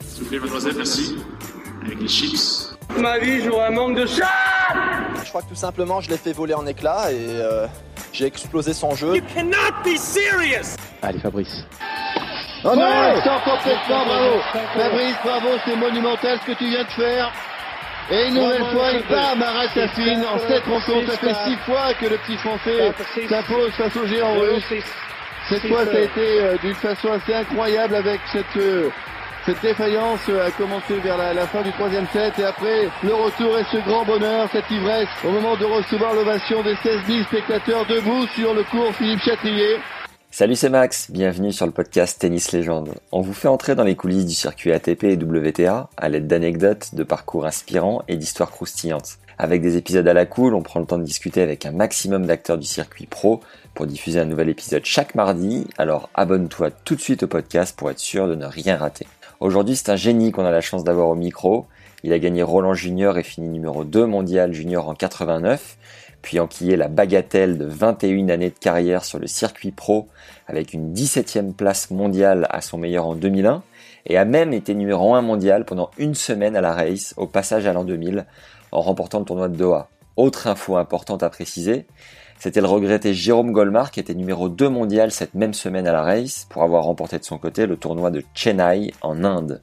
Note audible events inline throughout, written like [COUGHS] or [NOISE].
S'il vous plaît, mademoiselle, merci. Avec les chips. Ma vie, j'aurais un manque de chat Je crois que tout simplement, je l'ai fait voler en éclats et euh, j'ai explosé son jeu. cannot be serious Allez Fabrice. Oh non, sort complètement, bravo. Fabrice, bravo, c'est monumental ce que tu viens de faire. Et une nouvelle fois, il bam, arrête la fine. En sept rencontres, ça fait six fois que le petit français s'impose face au géant russe. Cette fois, ça a été euh, d'une façon assez incroyable avec cette, euh, cette défaillance à commencer vers la, la fin du troisième set. Et après, le retour et ce grand bonheur, cette ivresse, au moment de recevoir l'ovation des 16 000 spectateurs debout sur le cours Philippe Chatrier. Salut c'est Max, bienvenue sur le podcast Tennis Légende. On vous fait entrer dans les coulisses du circuit ATP et WTA à l'aide d'anecdotes, de parcours inspirants et d'histoires croustillantes. Avec des épisodes à la cool, on prend le temps de discuter avec un maximum d'acteurs du circuit pro pour diffuser un nouvel épisode chaque mardi, alors abonne-toi tout de suite au podcast pour être sûr de ne rien rater. Aujourd'hui c'est un génie qu'on a la chance d'avoir au micro. Il a gagné Roland Junior et fini numéro 2 mondial junior en 89 puis enquillé la bagatelle de 21 années de carrière sur le circuit pro avec une 17e place mondiale à son meilleur en 2001 et a même été numéro 1 mondial pendant une semaine à la race au passage à l'an 2000 en remportant le tournoi de Doha. Autre info importante à préciser, c'était le regretté Jérôme Golmar qui était numéro 2 mondial cette même semaine à la race pour avoir remporté de son côté le tournoi de Chennai en Inde.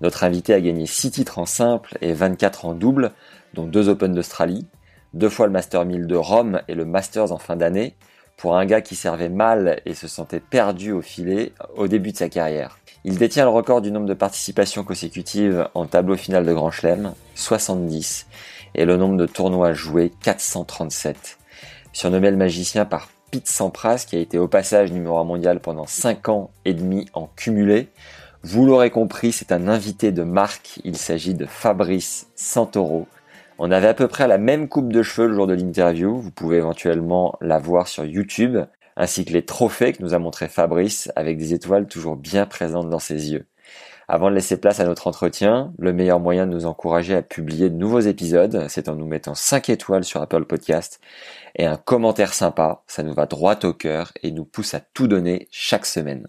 Notre invité a gagné 6 titres en simple et 24 en double, dont 2 Open d'Australie, deux fois le Master 1000 de Rome et le Masters en fin d'année, pour un gars qui servait mal et se sentait perdu au filet au début de sa carrière. Il détient le record du nombre de participations consécutives en tableau final de Grand Chelem, 70, et le nombre de tournois joués, 437. Surnommé le magicien par Pete Sampras, qui a été au passage numéro 1 mondial pendant 5 ans et demi en cumulé, vous l'aurez compris, c'est un invité de marque, il s'agit de Fabrice Santoro, on avait à peu près la même coupe de cheveux le jour de l'interview, vous pouvez éventuellement la voir sur YouTube, ainsi que les trophées que nous a montré Fabrice avec des étoiles toujours bien présentes dans ses yeux. Avant de laisser place à notre entretien, le meilleur moyen de nous encourager à publier de nouveaux épisodes, c'est en nous mettant 5 étoiles sur Apple Podcast et un commentaire sympa, ça nous va droit au cœur et nous pousse à tout donner chaque semaine.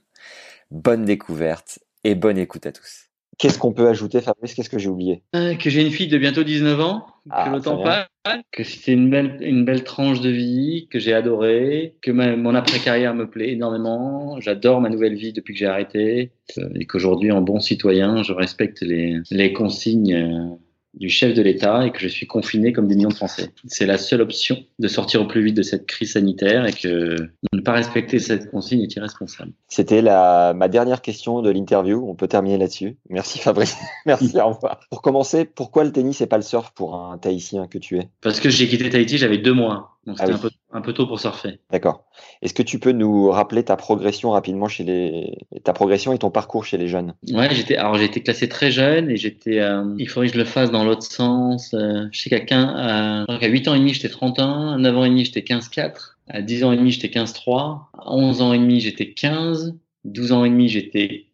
Bonne découverte et bonne écoute à tous. Qu'est-ce qu'on peut ajouter, Fabrice? Qu'est-ce que j'ai oublié? Euh, que j'ai une fille de bientôt 19 ans, Ah, que le temps très passe, que c'était une belle, une belle tranche de vie, que j'ai adoré, que ma- mon après-carrière me plaît énormément. J'adore ma nouvelle vie depuis que j'ai arrêté euh, et qu'aujourd'hui, en bon citoyen, je respecte les, les consignes euh, du chef de l'État et que je suis confiné comme des millions de Français. C'est la seule option de sortir au plus vite de cette crise sanitaire et que ne pas respecter cette consigne est irresponsable. C'était la, ma dernière question de l'interview. On peut terminer là-dessus. Merci Fabrice. [LAUGHS] Merci, au revoir. Pour commencer, pourquoi le tennis et pas le surf pour un Tahitien que tu es? Parce que j'ai quitté Tahiti, j'avais deux mois. Donc Ah c'était oui. un, peu, un peu tôt pour surfer. D'accord. Est-ce que tu peux nous rappeler ta progression rapidement chez les, ta progression et ton parcours chez les jeunes? Ouais, j'étais alors j'ai été classé très jeune et j'étais euh, il faudrait que je le fasse dans l'autre sens. Euh, je sais qu'à 15 à, je crois qu'à 8 ans et demi, j'étais 31, à 9 ans et demi, j'étais 15-4, à 10 ans et demi, j'étais 15-3, à 11 ans et demi, j'étais 15, 12 ans et demi, j'étais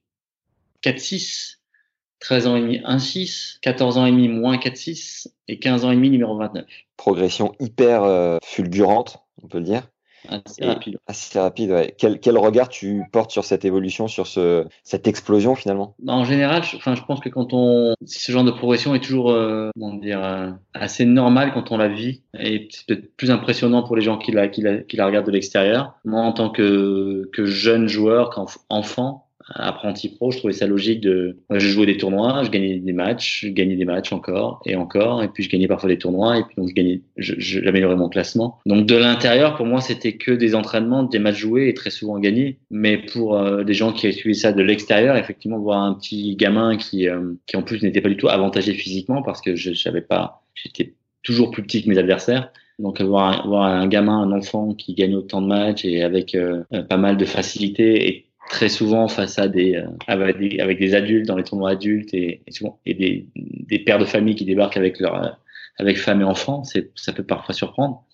4-6, 13 ans et demi, 1-6, 14 ans et demi, moins 4-6 et 15 ans et demi, numéro 29. Progression hyper euh, fulgurante, on peut le dire. Assez Et- rapide. Assez rapide, ouais. Quel, quel regard tu portes sur cette évolution, sur ce, cette explosion finalement? Bah, En général, je, enfin, je pense que quand on, ce genre de progression est toujours, euh, comment dire, euh, assez normal quand on la vit, et c'est peut-être plus impressionnant pour les gens qui la, qui la, qui la regardent de l'extérieur. Moi, en tant que, que jeune joueur, qu'enfant, apprenti pro, je trouvais ça logique de, je jouais des tournois, je gagnais des matchs, je gagnais des matchs encore et encore, et puis je gagnais parfois des tournois, et puis donc je gagnais, j'améliorais mon classement. Donc de l'intérieur, pour moi, c'était que des entraînements, des matchs joués et très souvent gagnés. Mais pour euh, des gens qui suivaient ça de l'extérieur, effectivement, voir un petit gamin qui, euh, qui en plus n'était pas du tout avantagé physiquement parce que je savais pas, j'étais toujours plus petit que mes adversaires. Donc voir un, un gamin, un enfant qui gagne autant de matchs et avec euh, pas mal de facilité et très souvent face à des, euh, avec des, avec des adultes dans les tournois adultes et, et souvent et des, des pères de famille qui débarquent avec leur euh, avec femmes et enfants, c'est ça peut parfois surprendre.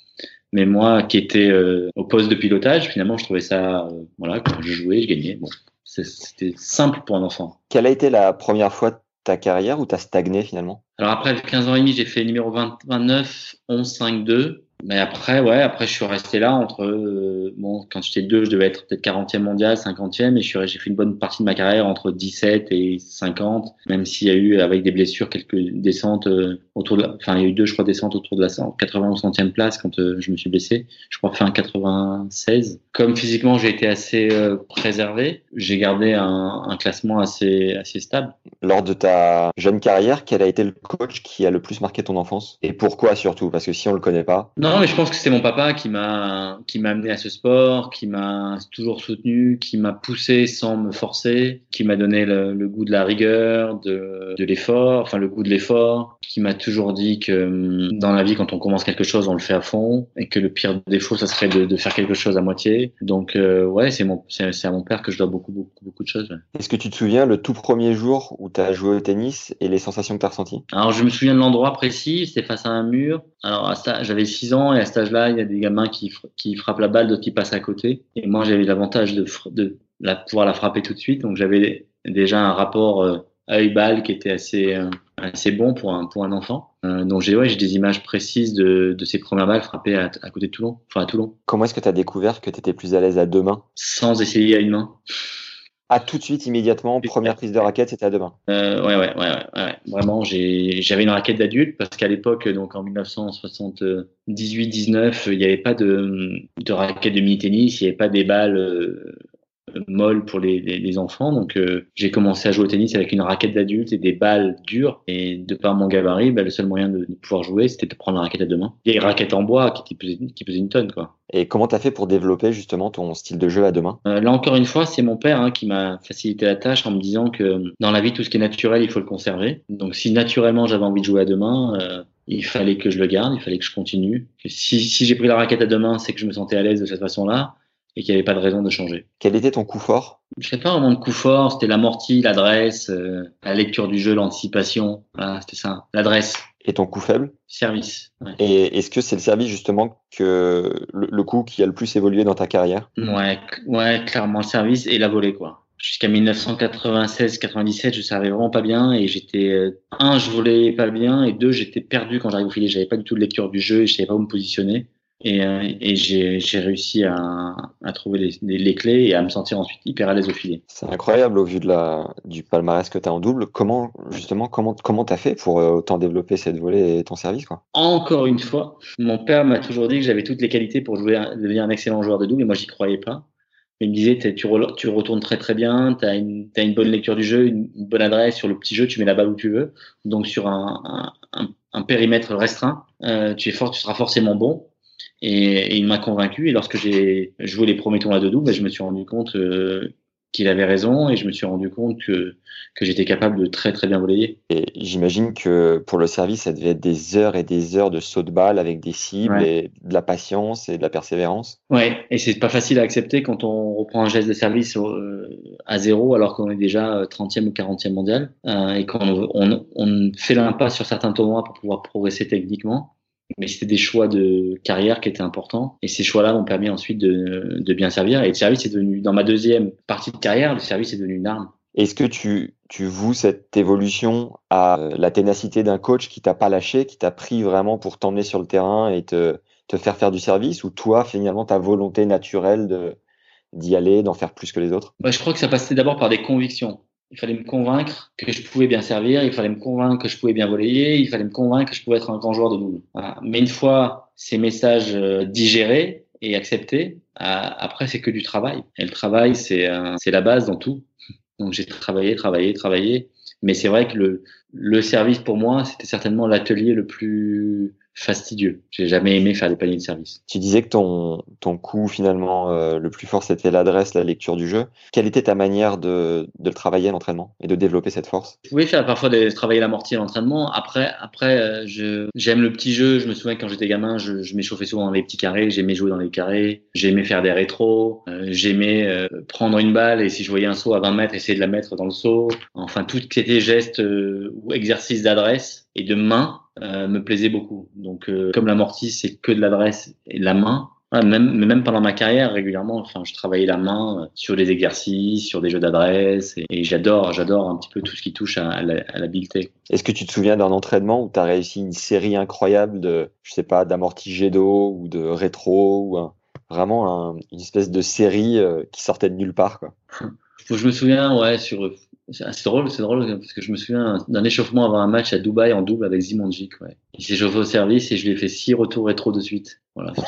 Mais moi, qui étais euh, au poste de pilotage, finalement, je trouvais ça, euh, voilà, quand je jouais, je gagnais. Bon, c'était simple pour un enfant. Quelle a été la première fois de ta carrière où tu as stagné finalement? Alors après 15 ans et demi, j'ai fait numéro 20, 29, 11, 5, 2. Mais après, ouais, après je suis resté là entre euh, bon, quand j'étais deux, je devais être peut-être 40e mondial, 50e, et j'ai fait une bonne partie de ma carrière entre 17 et 50, même s'il y a eu avec des blessures quelques descentes euh, autour de, la, enfin il y a eu deux, je crois, descentes autour de la 80 ou 100e place quand euh, je me suis blessé. Je crois fin 96. Comme physiquement j'ai été assez préservé, j'ai gardé un, un classement assez assez stable. Lors de ta jeune carrière, quel a été le coach qui a le plus marqué ton enfance? Et pourquoi surtout? Parce que si on le connaît pas. Non, mais je pense que c'est mon papa qui m'a qui m'a amené à ce sport, qui m'a toujours soutenu, qui m'a poussé sans me forcer, qui m'a donné le, le, goût de la rigueur, de, de l'effort, enfin le goût de l'effort, qui m'a toujours dit que hum, dans la vie, quand on commence quelque chose, on le fait à fond, et que le pire défaut, ça serait de, de faire quelque chose à moitié. Donc euh, ouais, c'est mon c'est à mon père que je dois beaucoup beaucoup beaucoup de choses. Ouais. Est-ce que tu te souviens le tout premier jour où tu as joué au tennis et les sensations que tu as ressenties? Alors je me souviens de l'endroit précis, c'était face à un mur. Alors à ça, j'avais 6 ans et à cet âge-là, il y a des gamins qui, qui frappent la balle, d'autres qui passent à côté. Et moi, j'avais l'avantage de, de la, pouvoir la frapper tout de suite. Donc j'avais déjà un rapport euh, œil-balle qui était assez, euh, assez bon pour un, pour un enfant. Euh, donc j'ai ouais, j'ai des images précises de, de ces premières balles frappées à, à côté de Toulon, enfin à Toulon. Comment est-ce que tu as découvert que tu étais plus à l'aise à deux mains? Sans essayer à une main. Ah, tout de suite, immédiatement, première prise de raquette, c'était à deux mains. Euh, ouais, ouais, ouais, ouais, ouais. Vraiment, j'avais une raquette d'adulte parce qu'à l'époque, donc en 1978-19, il n'y avait pas de, de raquette de mini-tennis, il n'y avait pas des balles euh, molles pour les, les, les enfants. Donc, euh, j'ai commencé à jouer au tennis avec une raquette d'adulte et des balles dures. Et de par mon gabarit, bah, le seul moyen de, de pouvoir jouer, c'était de prendre la raquette à deux mains. Il y a une raquette en bois qui, qui, pesait, qui pesait une tonne, quoi. Et comment t'as fait pour développer justement ton style de jeu à deux mains? Euh, Là encore une fois, c'est mon père hein, qui m'a facilité la tâche en me disant que dans la vie, tout ce qui est naturel, il faut le conserver. Donc si naturellement j'avais envie de jouer à deux mains, euh, il fallait que je le garde, il fallait que je continue. Que si si j'ai pris la raquette à deux mains, c'est que je me sentais à l'aise de cette façon-là et qu'il n'y avait pas de raison de changer. Quel était ton coup fort? Je sais pas vraiment de coup fort, c'était l'amorti, l'adresse, euh, la lecture du jeu, l'anticipation. Voilà, c'était ça. L'adresse. Et ton coup faible? Service. Ouais. Et est-ce que c'est le service justement que le, le, coup qui a le plus évolué dans ta carrière? Ouais, ouais, clairement le service et la volée quoi. Jusqu'à 1996-97, je savais vraiment pas bien et j'étais un, je volais pas bien et deux, j'étais perdu quand j'arrivais au filet. J'avais pas du tout de lecture du jeu et je savais pas où me positionner. Et, euh, et j'ai réussi à, à trouver les, les, les, clés et à me sentir ensuite hyper à l'aise au filet. C'est incroyable au vu de la, du palmarès que tu as en double. Comment, justement, comment comment tu as fait pour euh, autant développer cette volée et ton service quoi? Encore une fois, mon père m'a toujours dit que j'avais toutes les qualités pour jouer, devenir un excellent joueur de double et moi j'y croyais pas. Il me disait, tu, tu retournes très très bien, tu as une, as une bonne lecture du jeu, une, une, bonne adresse sur le petit jeu, tu mets la balle où tu veux. Donc sur un, un, un, un périmètre restreint, euh, tu, es fort, tu seras forcément bon. Et, et il m'a convaincu. Et lorsque j'ai joué les premiers tournois de double, ben, je me suis rendu compte euh, qu'il avait raison et je me suis rendu compte que, que j'étais capable de très très bien voler. Et j'imagine que pour le service, ça devait être des heures et des heures de saut de balle avec des cibles ouais. et de la patience et de la persévérance. Ouais, et c'est pas facile à accepter quand on reprend un geste de service euh, à zéro alors qu'on est déjà 30e ou 40e mondial euh, et qu'on on, on fait l'impasse sur certains tournois pour pouvoir progresser techniquement mais c'était des choix de carrière qui étaient importants. Et ces choix-là m'ont permis ensuite de, de, bien servir. Et le service est devenu, dans ma deuxième partie de carrière, le service est devenu une arme. Est-ce que tu, tu voues cette évolution à la ténacité d'un coach qui t'a pas lâché, qui t'a pris vraiment pour t'emmener sur le terrain et te, te faire faire du service, ou toi, finalement, ta volonté naturelle de d'y aller, d'en faire plus que les autres? Je crois que ça passait d'abord par des convictions. Il fallait me convaincre que je pouvais bien servir, il fallait me convaincre que je pouvais bien voler, il fallait me convaincre que je pouvais être un grand joueur de double. Mais une fois ces messages euh, digérés et acceptés, après c'est que du travail. Et le travail, c'est c'est la base dans tout. Donc j'ai travaillé, travaillé, travaillé. Mais c'est vrai que le, le service pour moi, c'était certainement l'atelier le plus fastidieux. J'ai jamais aimé faire des paniers de service. Tu disais que ton, ton coup finalement euh, le plus fort c'était l'adresse, la lecture du jeu. Quelle était ta manière de, de le travailler à l'entraînement et de développer cette force? Je pouvais faire parfois de travailler l'amorti à l'entraînement. Après, après euh, je, j'aime le petit jeu. Je me souviens quand j'étais gamin, je, je m'échauffais souvent dans les petits carrés. J'aimais jouer dans les carrés. J'aimais faire des rétros. Euh, j'aimais euh, prendre une balle et si je voyais un saut à 20 mètres, essayer de la mettre dans le saut. Enfin, tout ce qui était gestes ou exercice d'adresse et de main euh, me plaisait beaucoup. Donc, euh, comme l'amorti, c'est que de l'adresse et de la main. même, même pendant ma carrière, régulièrement, enfin, je travaillais la main euh, sur des exercices, sur des jeux d'adresse, et, j'adore, j'adore un petit peu tout ce qui touche à, l'habileté. Est-ce que tu te souviens d'un entraînement où tu as réussi une série incroyable de, je sais pas, d'amorti jet d'eau ou de rétro ou vraiment une espèce de série qui sortait de nulle part, quoi? Je me souviens, ouais, sur c'est drôle, c'est drôle parce que je me souviens d'un échauffement avant un match à Dubaï en double avec Zimonjic. Ouais. Il s'est chauffé au service et je lui ai fait six retours rétro de suite. Voilà. [LAUGHS]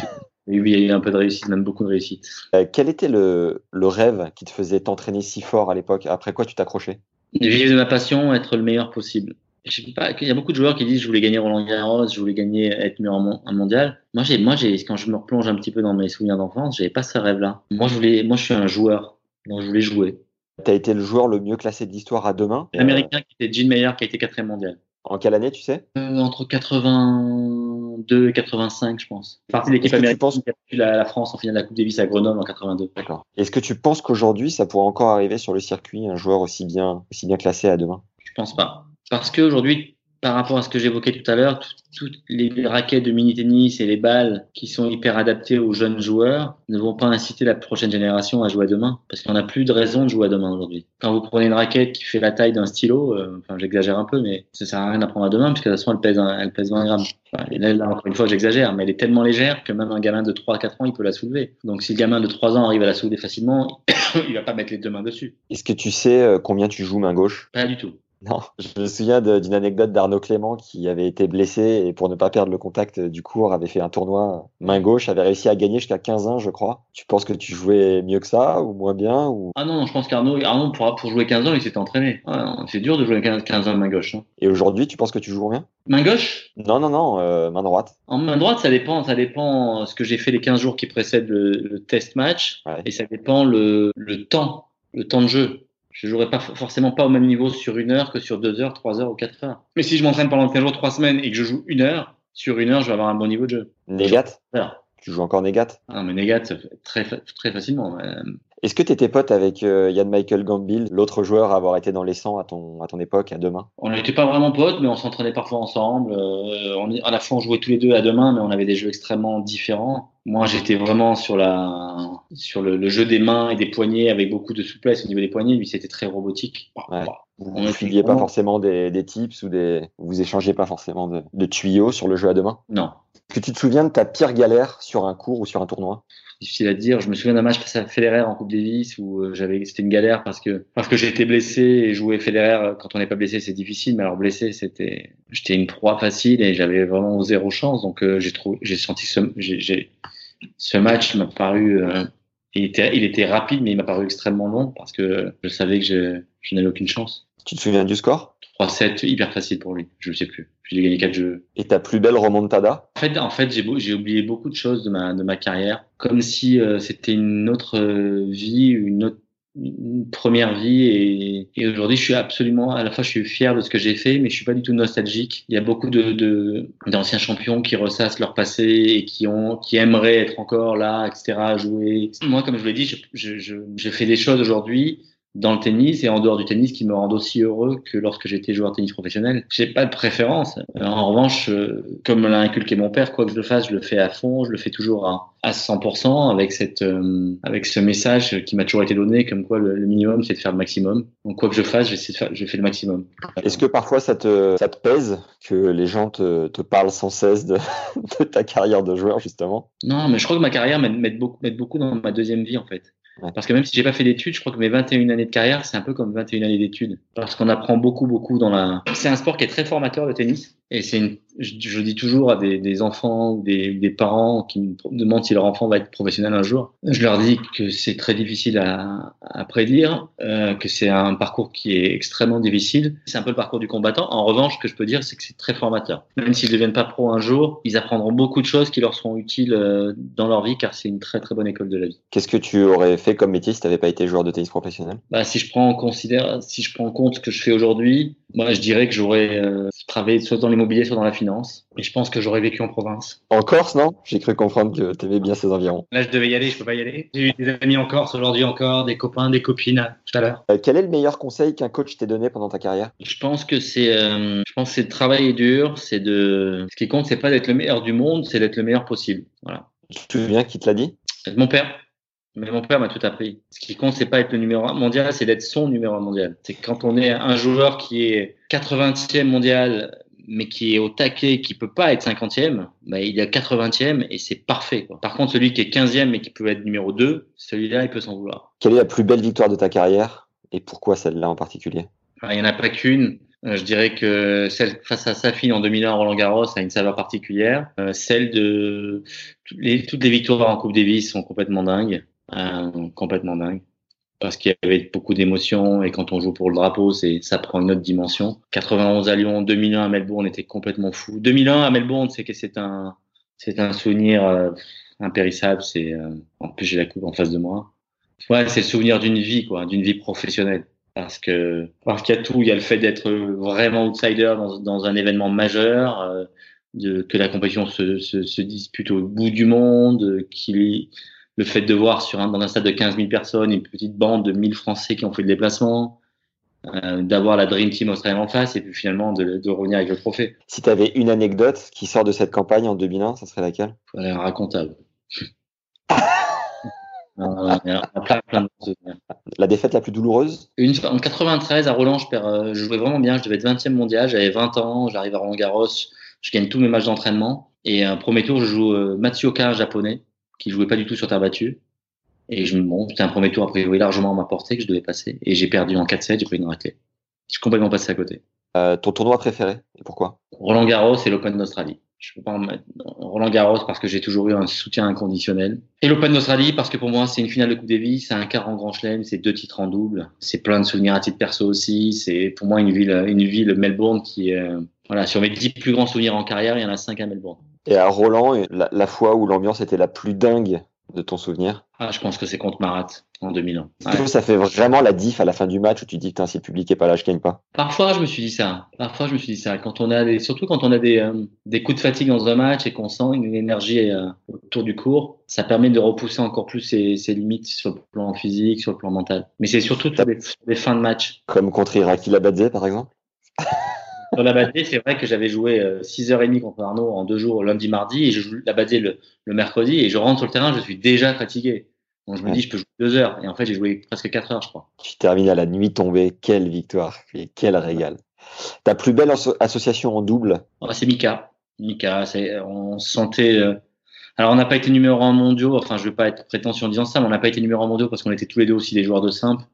Et oui, il y a eu un peu de réussite, même beaucoup de réussite. Euh, quel était le, le rêve qui te faisait t'entraîner si fort à l'époque? Après quoi tu t'accrochais? Vivre de ma passion, être le meilleur possible. Je sais pas, il y a beaucoup de joueurs qui disent je voulais gagner Roland Garros, je voulais gagner être meilleur en mondial. Moi, j'ai, moi, j'ai, quand je me replonge un petit peu dans mes souvenirs d'enfance, j'avais pas ce rêve-là. Moi, je voulais, moi, je suis un joueur, donc je voulais jouer. Tu as été le joueur le mieux classé de l'histoire à demain. L'américain qui était Gene Meyer, qui a été quatrième mondial. En quelle année, tu sais? Euh, Entre 82 et 85, je pense. Partie de l'équipe américaine penses... qui a battu la, France en finale de la Coupe Davis à Grenoble en 82. D'accord. Est-ce que tu penses qu'aujourd'hui, ça pourrait encore arriver sur le circuit, un joueur aussi bien, aussi bien classé à demain? Je pense pas. Parce qu'aujourd'hui, par rapport à ce que j'évoquais tout à l'heure, toutes les raquettes de mini-tennis et les balles qui sont hyper adaptées aux jeunes joueurs ne vont pas inciter la prochaine génération à jouer à demain, parce qu'on n'a plus de raison de jouer à demain aujourd'hui. Quand vous prenez une raquette qui fait la taille d'un stylo, euh, enfin j'exagère un peu, mais ça sert à rien d'apprendre à demain, puisque de toute façon elle pèse, elle pèse 20 grammes. et là, encore une fois, j'exagère, mais elle est tellement légère que même un gamin de 3 à 4 ans, il peut la soulever. Donc si le gamin de 3 ans arrive à la soulever facilement, [COUGHS] il va pas mettre les deux mains dessus. Est-ce que tu sais euh, combien tu joues main gauche? Pas du tout. Non, je me souviens d'une anecdote d'Arnaud Clément qui avait été blessé et pour ne pas perdre le contact du cours avait fait un tournoi main gauche, avait réussi à gagner jusqu'à 15 ans, je crois. Tu penses que tu jouais mieux que ça ou moins bien ou... Ah non, je pense qu'Arnaud, Arnaud pour, pour, jouer 15 ans, il s'était entraîné. c'est dur de jouer 15, 15 ans main gauche. Hein. Et aujourd'hui, tu penses que tu joues bien Main gauche? Non, non, non, euh, main droite. En main droite, ça dépend, ça dépend ce que j'ai fait les 15 jours qui précèdent le, test match et ça dépend le, le temps, le temps de jeu je jouerai pas forcément pas au même niveau sur une heure que sur deux heures, trois heures ou quatre heures. Mais si je m'entraîne pendant 15 jours, trois semaines et que je joue une heure, sur une heure, je vais avoir un bon niveau de jeu. Négat Tu joues encore Négat Ah, mais Négat, très, très facilement. Est-ce que tu étais pote avec euh, Yann Michael Gambill, l'autre joueur à avoir été dans les 100 à ton, à ton époque, à demain? On n'était pas vraiment potes, mais on s'entraînait parfois ensemble. Euh, on, à la fois, on jouait tous les deux à deux mains, mais on avait des jeux extrêmement différents. Moi, j'étais vraiment sur, la, sur le, jeu des mains et des poignets avec beaucoup de souplesse au niveau des poignets. Lui, c'était très robotique. Vous ne filiez pas forcément des, des, tips ou des, vous échangez pas forcément de, de tuyaux sur le jeu à deux mains Non. Est-ce que tu te souviens de ta pire galère sur un cours ou sur un tournoi? Difficile à dire. Je me souviens d'un match face à Federer en Coupe Davis où euh, j'avais, c'était une galère parce que parce que été blessé et jouer Federer euh, quand on n'est pas blessé c'est difficile, mais alors blessé c'était, j'étais une proie facile et j'avais vraiment zéro chance. Donc euh, j'ai trouvé, j'ai senti ce, j'ai, ce match m'a paru, il était, il était rapide mais il m'a paru extrêmement long parce que je savais que je, je n'avais aucune chance. Tu te souviens du score? 3-7, hyper facile pour lui. Je ne sais plus. J'ai gagné 4 jeux. Et ta plus belle remontada? En fait, en fait j'ai oublié beaucoup de choses de ma, de ma carrière. Comme si euh, c'était une autre euh, vie, une autre une première vie et, et aujourd'hui je suis absolument à la fois je suis fier de ce que j'ai fait mais je suis pas du tout nostalgique il y a beaucoup de d'anciens champions qui ressassent leur passé et qui ont qui aimeraient être encore là etc à jouer moi comme je vous l'ai dit je, je, je, je fais des choses aujourd'hui dans le tennis et en dehors du tennis qui me rendent aussi heureux que lorsque j'étais joueur de tennis professionnel. J'ai pas de préférence. Euh, en revanche, euh, comme l'a inculqué mon père, quoi que je le fasse, je le fais à fond, je le fais toujours à, à 100% avec cette, euh, avec ce message qui m'a toujours été donné, comme quoi le, minimum c'est de faire le maximum. Donc quoi que je fasse, j'essaie de faire, je fais le maximum. Est-ce que parfois ça te, ça te pèse que les gens te, te parlent sans cesse de, [LAUGHS] de ta carrière de joueur justement? Non, mais je crois que ma carrière m'aide beaucoup, m'aide beaucoup dans ma deuxième vie en fait. Parce que même si j'ai pas fait d'études, je crois que mes 21 années de carrière, c'est un peu comme 21 années d'études. Parce qu'on apprend beaucoup, beaucoup dans la. C'est un sport qui est très formateur, le tennis. Et c'est une, je, je dis toujours à des, des enfants des, des, parents qui me demandent si leur enfant va être professionnel un jour, je leur dis que c'est très difficile à, à prédire, euh, que c'est un parcours qui est extrêmement difficile. C'est un peu le parcours du combattant. En revanche, ce que je peux dire, c'est que c'est très formateur. Même s'ils ne deviennent pas pro un jour, ils apprendront beaucoup de choses qui leur seront utiles euh, dans leur vie, car c'est une très très bonne école de la vie. Qu'est-ce que tu aurais fait comme métier si tu n'avais pas été joueur de tennis professionnel? Bah, Si je prends en considère, si je prends en compte ce que je fais aujourd'hui, moi je dirais que j'aurais euh, travaillé soit dans l'immobilier, soit dans la finance. Et je pense que j'aurais vécu en province. En Corse, non? J'ai cru comprendre que tu aimais bien ces environs. Là, je devais y aller, je peux pas y aller. J'ai eu des amis en Corse aujourd'hui encore, des copains, des copines tout à l'heure. Euh, quel est le meilleur conseil qu'un coach t'ait donné pendant ta carrière? Je pense que c'est, euh, je pense que c'est de travailler dur, c'est de. Ce qui compte, c'est pas d'être le meilleur du monde, c'est d'être le meilleur possible. Voilà. Tu te souviens qui te l'a dit? Mon père. Mais mon père m'a tout appris. Ce qui compte, c'est pas être le numéro un mondial, c'est d'être son numéro un mondial. C'est quand on est un joueur qui est 80e mondial, mais qui est au taquet, qui peut pas être 50e, bah, il est 80e et c'est parfait. Quoi. Par contre, celui qui est 15e mais qui peut être numéro 2, celui-là, il peut s'en vouloir. Quelle est la plus belle victoire de ta carrière et pourquoi celle-là en particulier? Il n'y en a pas qu'une. Euh, je dirais que celle face à Safin en 2001 Roland Garros a une saveur particulière. Euh, celle de toutes les, toutes les victoires en Coupe Davis sont complètement dingues. Euh, complètement dingue parce qu'il y avait beaucoup d'émotions et quand on joue pour le drapeau, c'est ça prend une autre dimension. 91 à Lyon, 2001 à Melbourne, on était complètement fou. 2001 à Melbourne, c'est que c'est un c'est un souvenir euh, impérissable. C'est euh, en plus j'ai la coupe en face de moi. Ouais, c'est le souvenir d'une vie quoi, d'une vie professionnelle. Parce que parce qu'il y a tout, il y a le fait d'être vraiment outsider dans, un événement majeur, euh, de, que la compétition se, se, se dispute au bout du monde, qu'il le fait de voir sur un, dans un stade de 15 000 personnes une petite bande de 1000 Français qui ont fait le déplacement, euh, d'avoir la Dream Team australienne en face et puis finalement de, de revenir avec le trophée. Si tu avais une anecdote qui sort de cette campagne en 2001, ça serait laquelle? Elle est racontable. [LAUGHS] euh, plein, plein de la défaite la plus douloureuse? Une, En 93, à Roland, je, perds, euh, je jouais vraiment bien. Je devais être 20e mondial. J'avais 20 ans. J'arrive à Roland Garros. Je gagne tous mes matchs d'entraînement. Et un premier tour, je joue euh, Matsuoka, un japonais qui jouait pas du tout sur terre battue. Et je, bon, c'était un premier tour a priori largement à ma portée que je devais passer. Et j'ai perdu en 4-7, j'ai pris une raclée. Je suis complètement passé à côté. Euh, ton tournoi préféré et pourquoi? Roland Garros et l'Open d'Australie. Je peux pas en mettre Roland Garros parce que j'ai toujours eu un soutien inconditionnel. Et l'Open d'Australie parce que pour moi c'est une finale de Coupe Davis, c'est un quart en Grand Chelem, c'est deux titres en double. C'est plein de souvenirs à titre perso aussi. C'est pour moi une ville, une ville Melbourne qui est, voilà, sur mes dix plus grands souvenirs en carrière, il y en a cinq à Melbourne. Et à Roland, la, la fois où l'ambiance était la plus dingue de ton souvenir Ah, je pense que c'est contre Marat en 2001. Est-ce que ça fait vraiment la diff à la fin du match où tu dis que si le public est pas là, je gagne pas Parfois, je me suis dit ça. Parfois, je me suis dit ça. Quand on a des, surtout quand on a des, euh, des coups de fatigue dans un match et qu'on sent une énergie euh, autour du cours, ça permet de repousser encore plus ses, ses, limites sur le plan physique, sur le plan mental. Mais c'est surtout sur des, des, fins de match. Comme contre Iraki Labadze, par exemple Sur la Badé, c'est vrai que j'avais joué 6h30 contre Arnaud en deux jours, lundi, mardi, et je joue la Badé le, le, mercredi, et je rentre sur le terrain, je suis déjà fatigué. Donc je me dis, je peux jouer deux heures, et en fait, j'ai joué presque quatre heures, je crois. Tu termines à la nuit tombée, quelle victoire, et quel régal. Ta plus belle association en double? Oh, C'est Mika. Mika, on se sentait. Euh... Alors, on n'a pas été numéro un mondiaux, enfin, je ne vais pas être prétentieux en disant ça, mais on n'a pas été numéro un mondiaux parce qu'on était tous les deux aussi des joueurs de simple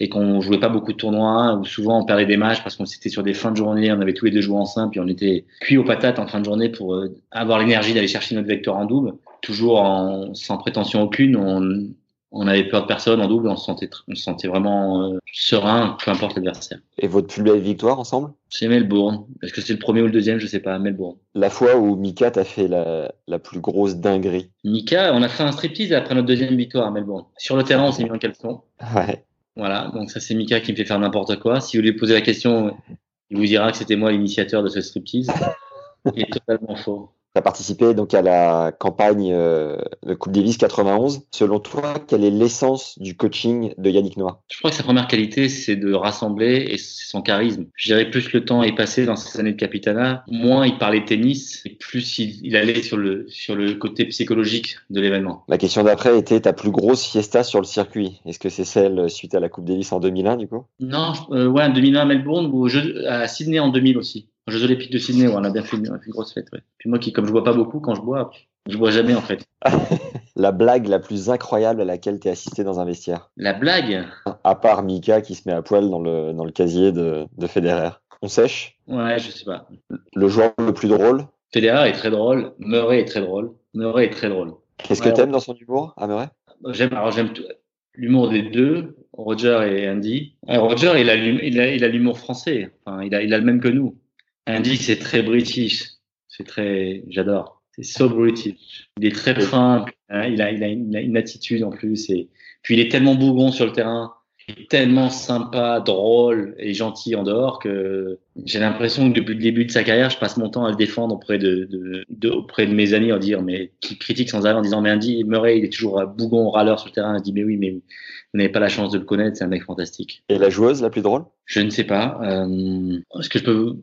et qu'on jouait pas beaucoup de tournois ou souvent on perdait des matchs parce qu'on était sur des fins de journée, on avait tous les deux joué en simple et on était cuits aux patates en fin de journée pour euh, avoir l'énergie d'aller chercher notre vecteur en double, toujours en, sans prétention aucune. On, on avait peur de personne en double, on se sentait, on se sentait vraiment euh, serein, peu importe l'adversaire. Et votre plus belle victoire ensemble? C'est Melbourne. Est-ce que c'est le premier ou le deuxième? Je sais pas. Melbourne. La fois où Mika t'a fait la, la, plus grosse dinguerie? Mika, on a fait un striptease après notre deuxième victoire à Melbourne. Sur le terrain, on s'est mis en caleçon. Ouais. Voilà, donc ça c'est Mika qui me fait faire n'importe quoi. Si vous lui posez la question, il vous dira que c'était moi l'initiateur de ce striptease. Il est totalement faux. Tu as participé donc à la campagne euh, de Coupe Davis 91. Selon toi, quelle est l'essence du coaching de Yannick Noah? Je crois que sa première qualité, c'est de rassembler et c'est son charisme. Je dirais plus le temps est passé dans ces années de capitana, moins il parlait tennis et plus il, il allait sur le, sur le côté psychologique de l'événement. La question d'après était ta plus grosse fiesta sur le circuit. Est-ce que c'est celle suite à la Coupe Davis en 2001 du coup? Non, euh, ouais, en 2001 à Melbourne ou à Sydney en 2000 aussi. Jeux olympiques de Sydney, on a bien fait une, une grosse fête. Ouais. Puis moi, qui, comme je bois pas beaucoup, quand je bois, je bois jamais en fait. [LAUGHS] la blague la plus incroyable à laquelle tu as assisté dans un vestiaire La blague? À part Mika qui se met à poil dans le, dans le casier de, de Federer. On sèche? Ouais, je sais pas. Le joueur le plus drôle? Federer est très drôle, Murray est très drôle, Murray est très drôle. Qu'est-ce que t'aimes dans son humour, à Murray? J'aime, alors j'aime tout- l'humour des deux, Roger et Andy. Ouais, Roger, il a, l'hum- il a, il a l'humour français. Enfin, il a, il a le même que nous. Andy, c'est très british. C'est très, j'adore. C'est so british. Il est très fin. hein, il a, il a une, il a une attitude en plus. Et puis il est tellement bougon sur le terrain. Il est tellement sympa, drôle et gentil en dehors que j'ai l'impression que depuis le début de sa carrière, je passe mon temps à le défendre auprès de, de, de- auprès de mes amis en dire, mais qui critiquent sans arrêt en disant, mais Andy Murray, il est toujours bougon, râleur sur le terrain. Je dis, mais oui, mais vous n'avez pas la chance de le connaître, c'est un mec fantastique. Et la joueuse la plus drôle? Je ne sais pas. Euh, ce que je peux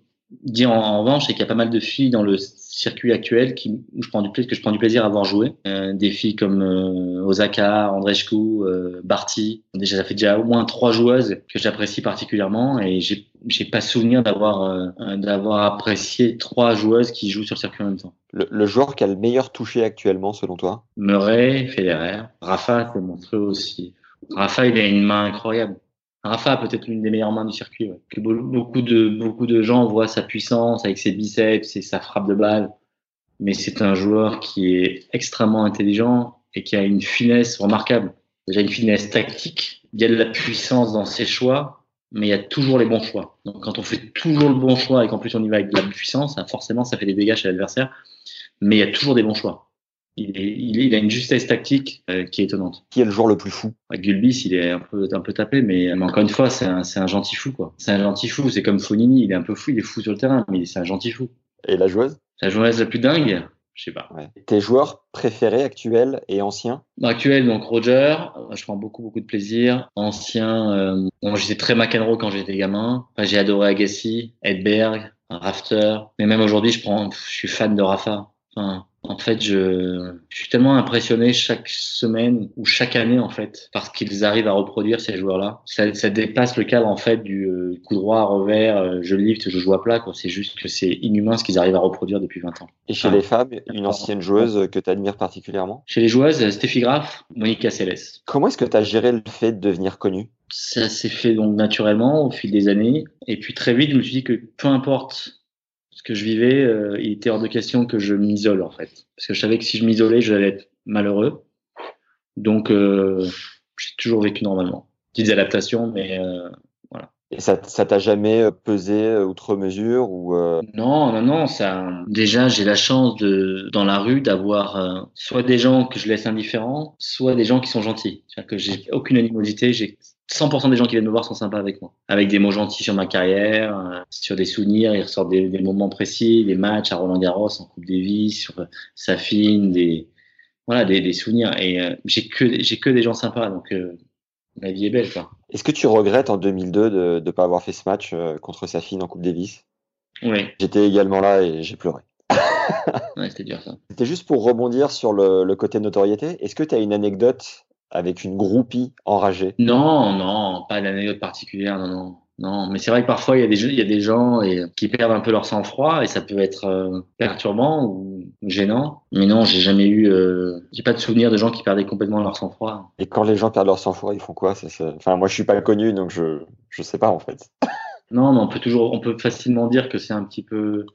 dire en, en revanche, c'est qu'il y a pas mal de filles dans le circuit actuel qui, où je prends du plaisir, que je prends du plaisir à voir jouer. Euh, des filles comme euh, Osaka, Andreescu, euh, Barty. Déjà, ça fait déjà au moins trois joueuses que j'apprécie particulièrement et j'ai j'ai pas souvenir d'avoir euh, d'avoir apprécié trois joueuses qui jouent sur le circuit en même temps. le, le joueur qui a le meilleur touché actuellement, selon toi? Murray, Federer, Rafa, c'est monstrueux aussi. Rafa, il a une main incroyable. Rafa peut-être l'une des meilleures mains du circuit. ouais. Que be- beaucoup de beaucoup de gens voient sa puissance avec ses biceps et sa frappe de balle, mais c'est un joueur qui est extrêmement intelligent et qui a une finesse remarquable. Déjà une finesse tactique. Il y a de la puissance dans ses choix, mais il y a toujours les bons choix. Donc quand on fait toujours le bon choix et qu'en plus on y va avec de la puissance, forcément ça fait des dégâts chez l'adversaire. Mais il y a toujours des bons choix. Il, est, il, est- il a une justesse tactique euh, qui est étonnante. Qui est le joueur le plus fou? Gulbis, il est un peu, un peu tapé, mais, mais encore une fois, c'est un, c'est un gentil fou, quoi. C'est un gentil fou, c'est comme Fonini, il est un peu fou, il est fou sur le terrain, mais c'est un gentil fou. Et la joueuse? La joueuse la plus dingue, je sais pas. ouais. Tes joueurs préférés actuels et anciens? Actuel, donc Roger, je prends beaucoup, beaucoup de plaisir. Ancien, euh, bon, j'étais très McEnroe quand j'étais gamin. Enfin, j'ai adoré Agassi, Edberg, Rafter. Mais même aujourd'hui, je prends, je suis fan de Rafa. Enfin, en fait, je, je suis tellement impressionné chaque semaine ou chaque année, en fait, parce qu'ils arrivent à reproduire ces joueurs-là. Ça, ça dépasse le cadre, en fait, du euh, coup droit, revers, euh, je lift, je joue à plat. C'est juste que c'est inhumain ce qu'ils arrivent à reproduire depuis 20 ans. Et chez les femmes, une ancienne joueuse que tu admires particulièrement? Chez les joueuses, Steffi Graf, Monica Seles. Comment est-ce que tu as géré le fait de devenir connu Ça s'est fait donc naturellement au fil des années. Et puis très vite, je me suis dit que peu importe ce que je vivais, euh, il était hors de question que je m'isole en fait. Parce que je savais que si je m'isolais, j'allais être malheureux. Donc euh, j'ai toujours vécu normalement. Petites adaptations, mais euh, Et ça ça t'a jamais pesé outre mesure ou non, non, non. Ça, déjà, j'ai la chance de dans la rue d'avoir soit des gens que je laisse indifférents, soit des gens qui sont gentils. C'est-à-dire que j'ai aucune animosité. J'ai 100% des gens qui viennent me voir sont sympas avec moi, avec des mots gentils sur ma carrière, euh, sur des souvenirs. Ils ressortent des, des moments précis, des matchs à Roland Garros, en Coupe Davis, sur euh, Safine, des voilà, des, des souvenirs. Et euh, j'ai que j'ai que des gens sympas, donc la vie est belle, quoi. Est-ce que tu regrettes en 2002 de ne pas avoir fait ce match contre sa fille en Coupe Davis? Oui, J'étais également là et j'ai pleuré. ouais, c'était dur ça. C'était juste pour rebondir sur le, le côté notoriété. Est-ce que tu as une anecdote avec une groupie enragée Non, non, pas d'anecdote particulière, non, non. Non, mais c'est vrai que parfois il y a des gens, il y a des gens et, qui perdent un peu leur sang-froid et ça peut être euh, perturbant ou gênant. Mais non, j'ai jamais eu, euh, j'ai pas de souvenir de gens qui perdaient complètement leur sang-froid. Et quand les gens perdent leur sang-froid, ils font quoi? Ça, ça- Enfin, moi, je suis pas connu, donc je je sais pas en fait. Non, mais on peut toujours, on peut facilement dire que c'est un petit peu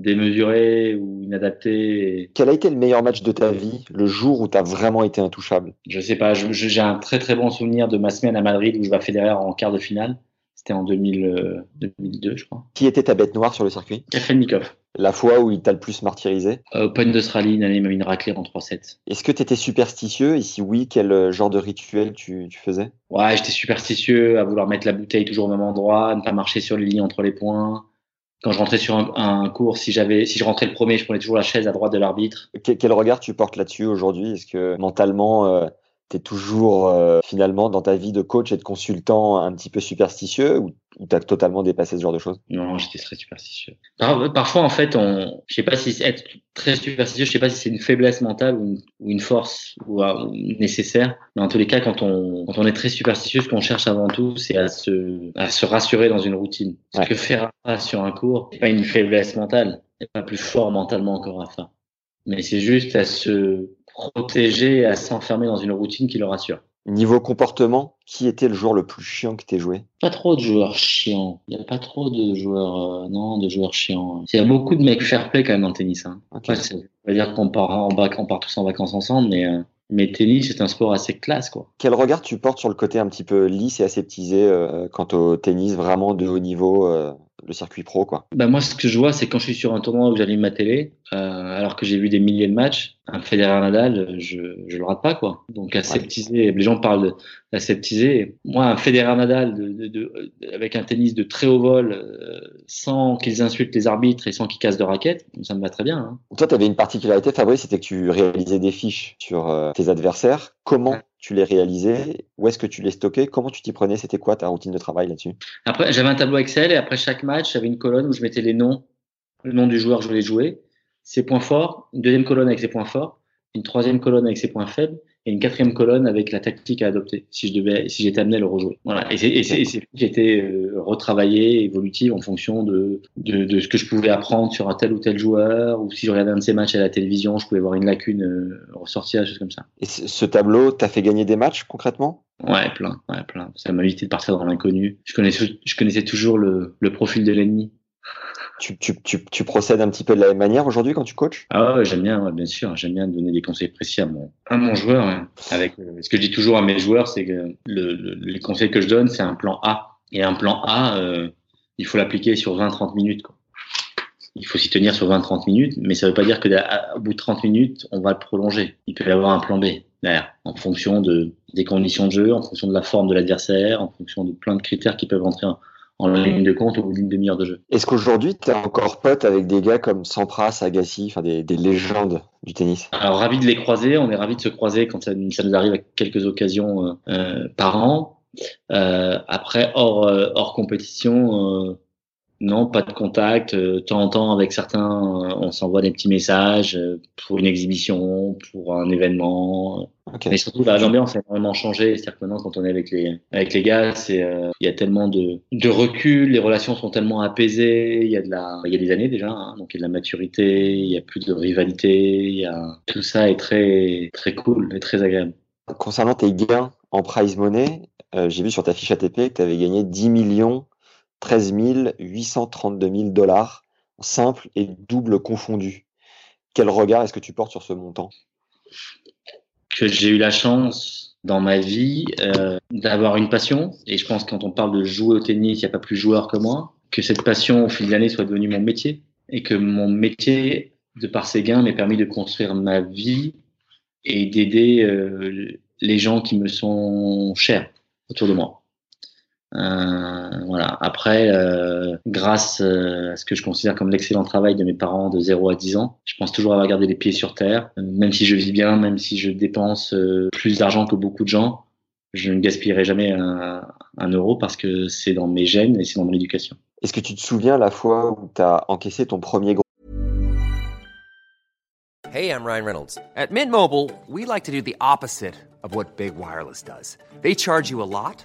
démesuré ou inadapté. et- Quel a été le meilleur match de ta vie, le jour où tu as vraiment été intouchable? Je sais pas, j'ai un très très bon souvenir de ma semaine à Madrid où je bats Federer en quart de finale. C'était en 2000, euh, 2002, je crois. Qui était ta bête noire sur le circuit? Kafelnikov. La fois où il t'a le plus martyrisé? Euh, Open d'Australie, une année, il m'a mis une raclée en 3-7. Est-ce que tu étais superstitieux? Et si oui, quel euh, genre de rituel tu, tu faisais? Ouais, j'étais superstitieux à vouloir mettre la bouteille toujours au même endroit, à ne pas marcher sur les lignes entre les points. Quand je rentrais sur un, un cours, si j'avais, si je rentrais le premier, je prenais toujours la chaise à droite de l'arbitre. Que- Quel regard tu portes là-dessus aujourd'hui? Est-ce que mentalement, tu es toujours euh, finalement dans ta vie de coach et de consultant un petit peu superstitieux ou tu as totalement dépassé ce genre de choses? Non, j'étais très superstitieux. Par- parfois, en fait, on, je sais pas si être très superstitieux, je sais pas si c'est une faiblesse mentale ou une, ou une force ou, euh, ou nécessaire. Mais en tous les cas, quand on, quand on est très superstitieux, ce qu'on cherche avant tout, c'est à se, à se rassurer dans une routine. Parce Ouais. que faire ça sur un cours, c'est pas une faiblesse mentale. C'est pas plus fort mentalement encore à ça. Mais c'est juste à se protéger, à s'enfermer dans une routine qui le rassure. Niveau comportement, qui était le joueur le plus chiant que tu joué? Pas trop de joueurs chiants. Il n'y a pas trop de joueurs, euh, non, de joueurs chiants. Il y a beaucoup de mecs fair play quand même en tennis. Hein. Okay. Ouais, veut dire qu'on part en bac, on part tous en vacances ensemble, mais euh, mais tennis, c'est un sport assez classe, quoi. Quel regard tu portes sur le côté un petit peu lisse et aseptisé euh, quant au tennis vraiment de haut niveau le circuit pro quoi. Bah moi ce que je vois c'est quand je suis sur un tournoi où j'allume ma télé euh, alors que j'ai vu des milliers de matchs un Federer Nadal je je le rate pas quoi. Donc aseptisé ouais. les gens parlent d'aseptisé moi un Federer Nadal de, de, de, avec un tennis de très haut vol euh, sans qu'ils insultent les arbitres et sans qu'ils cassent de raquettes ça me va très bien hein. toi tu avais une particularité Fabrice c'était que tu réalisais des fiches sur euh, tes adversaires. Comment ouais tu les réalisais Où est-ce que tu les stockais Comment tu t'y prenais? C'était quoi ta routine de travail là-dessus? Après, j'avais un tableau Excel et après chaque match, j'avais une colonne où je mettais les noms, le nom du joueur que je voulais jouer, ses points forts, une deuxième colonne avec ses points forts, une troisième colonne avec ses points faibles et une quatrième colonne avec la tactique à adopter si je devais, si j'étais amené à le rejouer. Voilà. Et c'est, et c'est, c'est qui était euh, retravaillé, évolutive en fonction de, de, de, ce que je pouvais apprendre sur un tel ou tel joueur, ou si je regardais un de ses matchs à la télévision, je pouvais voir une lacune euh, ressortir, des choses comme ça. Et ce tableau t'a fait gagner des matchs concrètement? Ouais, plein, ouais, plein. Ça m'a évité de partir dans l'inconnu. Je connaissais, je connaissais toujours le, le profil de l'ennemi. Tu, procèdes un petit peu de la même manière aujourd'hui quand tu coaches? Ah j'aime bien, bien sûr. J'aime bien donner des conseils précis à mon, à mon joueur. Hein. Euh, ce que je dis toujours à mes joueurs, c'est que le, le, les conseils que je donne, c'est un plan A. Et un plan A, euh, il faut l'appliquer sur 20-30 minutes. Il faut s'y tenir sur 20-30 minutes, mais ça ne veut pas dire que bout de 30 minutes, on va le prolonger. Il peut y avoir un plan B derrière, en fonction de, des conditions de jeu, en fonction de la forme de l'adversaire, en fonction de plein de critères qui peuvent rentrer en, en ligne de compte au bout d'une demi-heure de jeu. Est-ce qu'aujourd'hui, tu es encore pote avec des gars comme Sampras, Agassi, enfin des, des, légendes du tennis? Alors, ravi de les croiser. On est ravi de se croiser quand ça, ça nous arrive à quelques occasions euh, euh, par an. Euh, après, hors, hors compétition, euh, non, pas de contact. De temps en temps, avec certains, on s'envoie des petits messages pour une exhibition, pour un événement. Okay. Mais surtout, l'ambiance a vraiment changé. C'est-à-dire que maintenant, quand on est avec les avec les gars, c'est euh, il y a tellement de de recul, les relations sont tellement apaisées. Il y a de la, il y a des années déjà, hein, donc il y a de la maturité, il y a plus de rivalité. Il y a tout ça est très très cool et très agréable. Concernant tes gains en prize money, euh, j'ai vu sur ta fiche ATP que tu avais gagné 10 millions 13 832 000 dollars, simple et double confondus. Quel regard est-ce que tu portes sur ce montant? Que j'ai eu la chance dans ma vie euh, d'avoir une passion, et je pense quand on parle de jouer au tennis, il n'y a pas plus joueur que moi, que cette passion au fil de l'année soit devenue mon métier, et que mon métier, de par ses gains, m'ait permis de construire ma vie et d'aider euh, les gens qui me sont chers autour de moi. Euh, voilà. Après, euh, grâce euh, à ce que je considère comme l'excellent travail de mes parents de 0 à 10 ans, je pense toujours avoir gardé les pieds sur terre. Même si je vis bien, même si je dépense plus d'argent que beaucoup de gens, je ne gaspillerai jamais un, un euro parce que c'est dans mes gènes et c'est dans mon éducation. Est-ce que tu te souviens la fois où tu as encaissé ton premier gros Hey, I'm Ryan Reynolds. At Mint Mobile, we like to do the opposite of what Big Wireless does. They charge you a lot.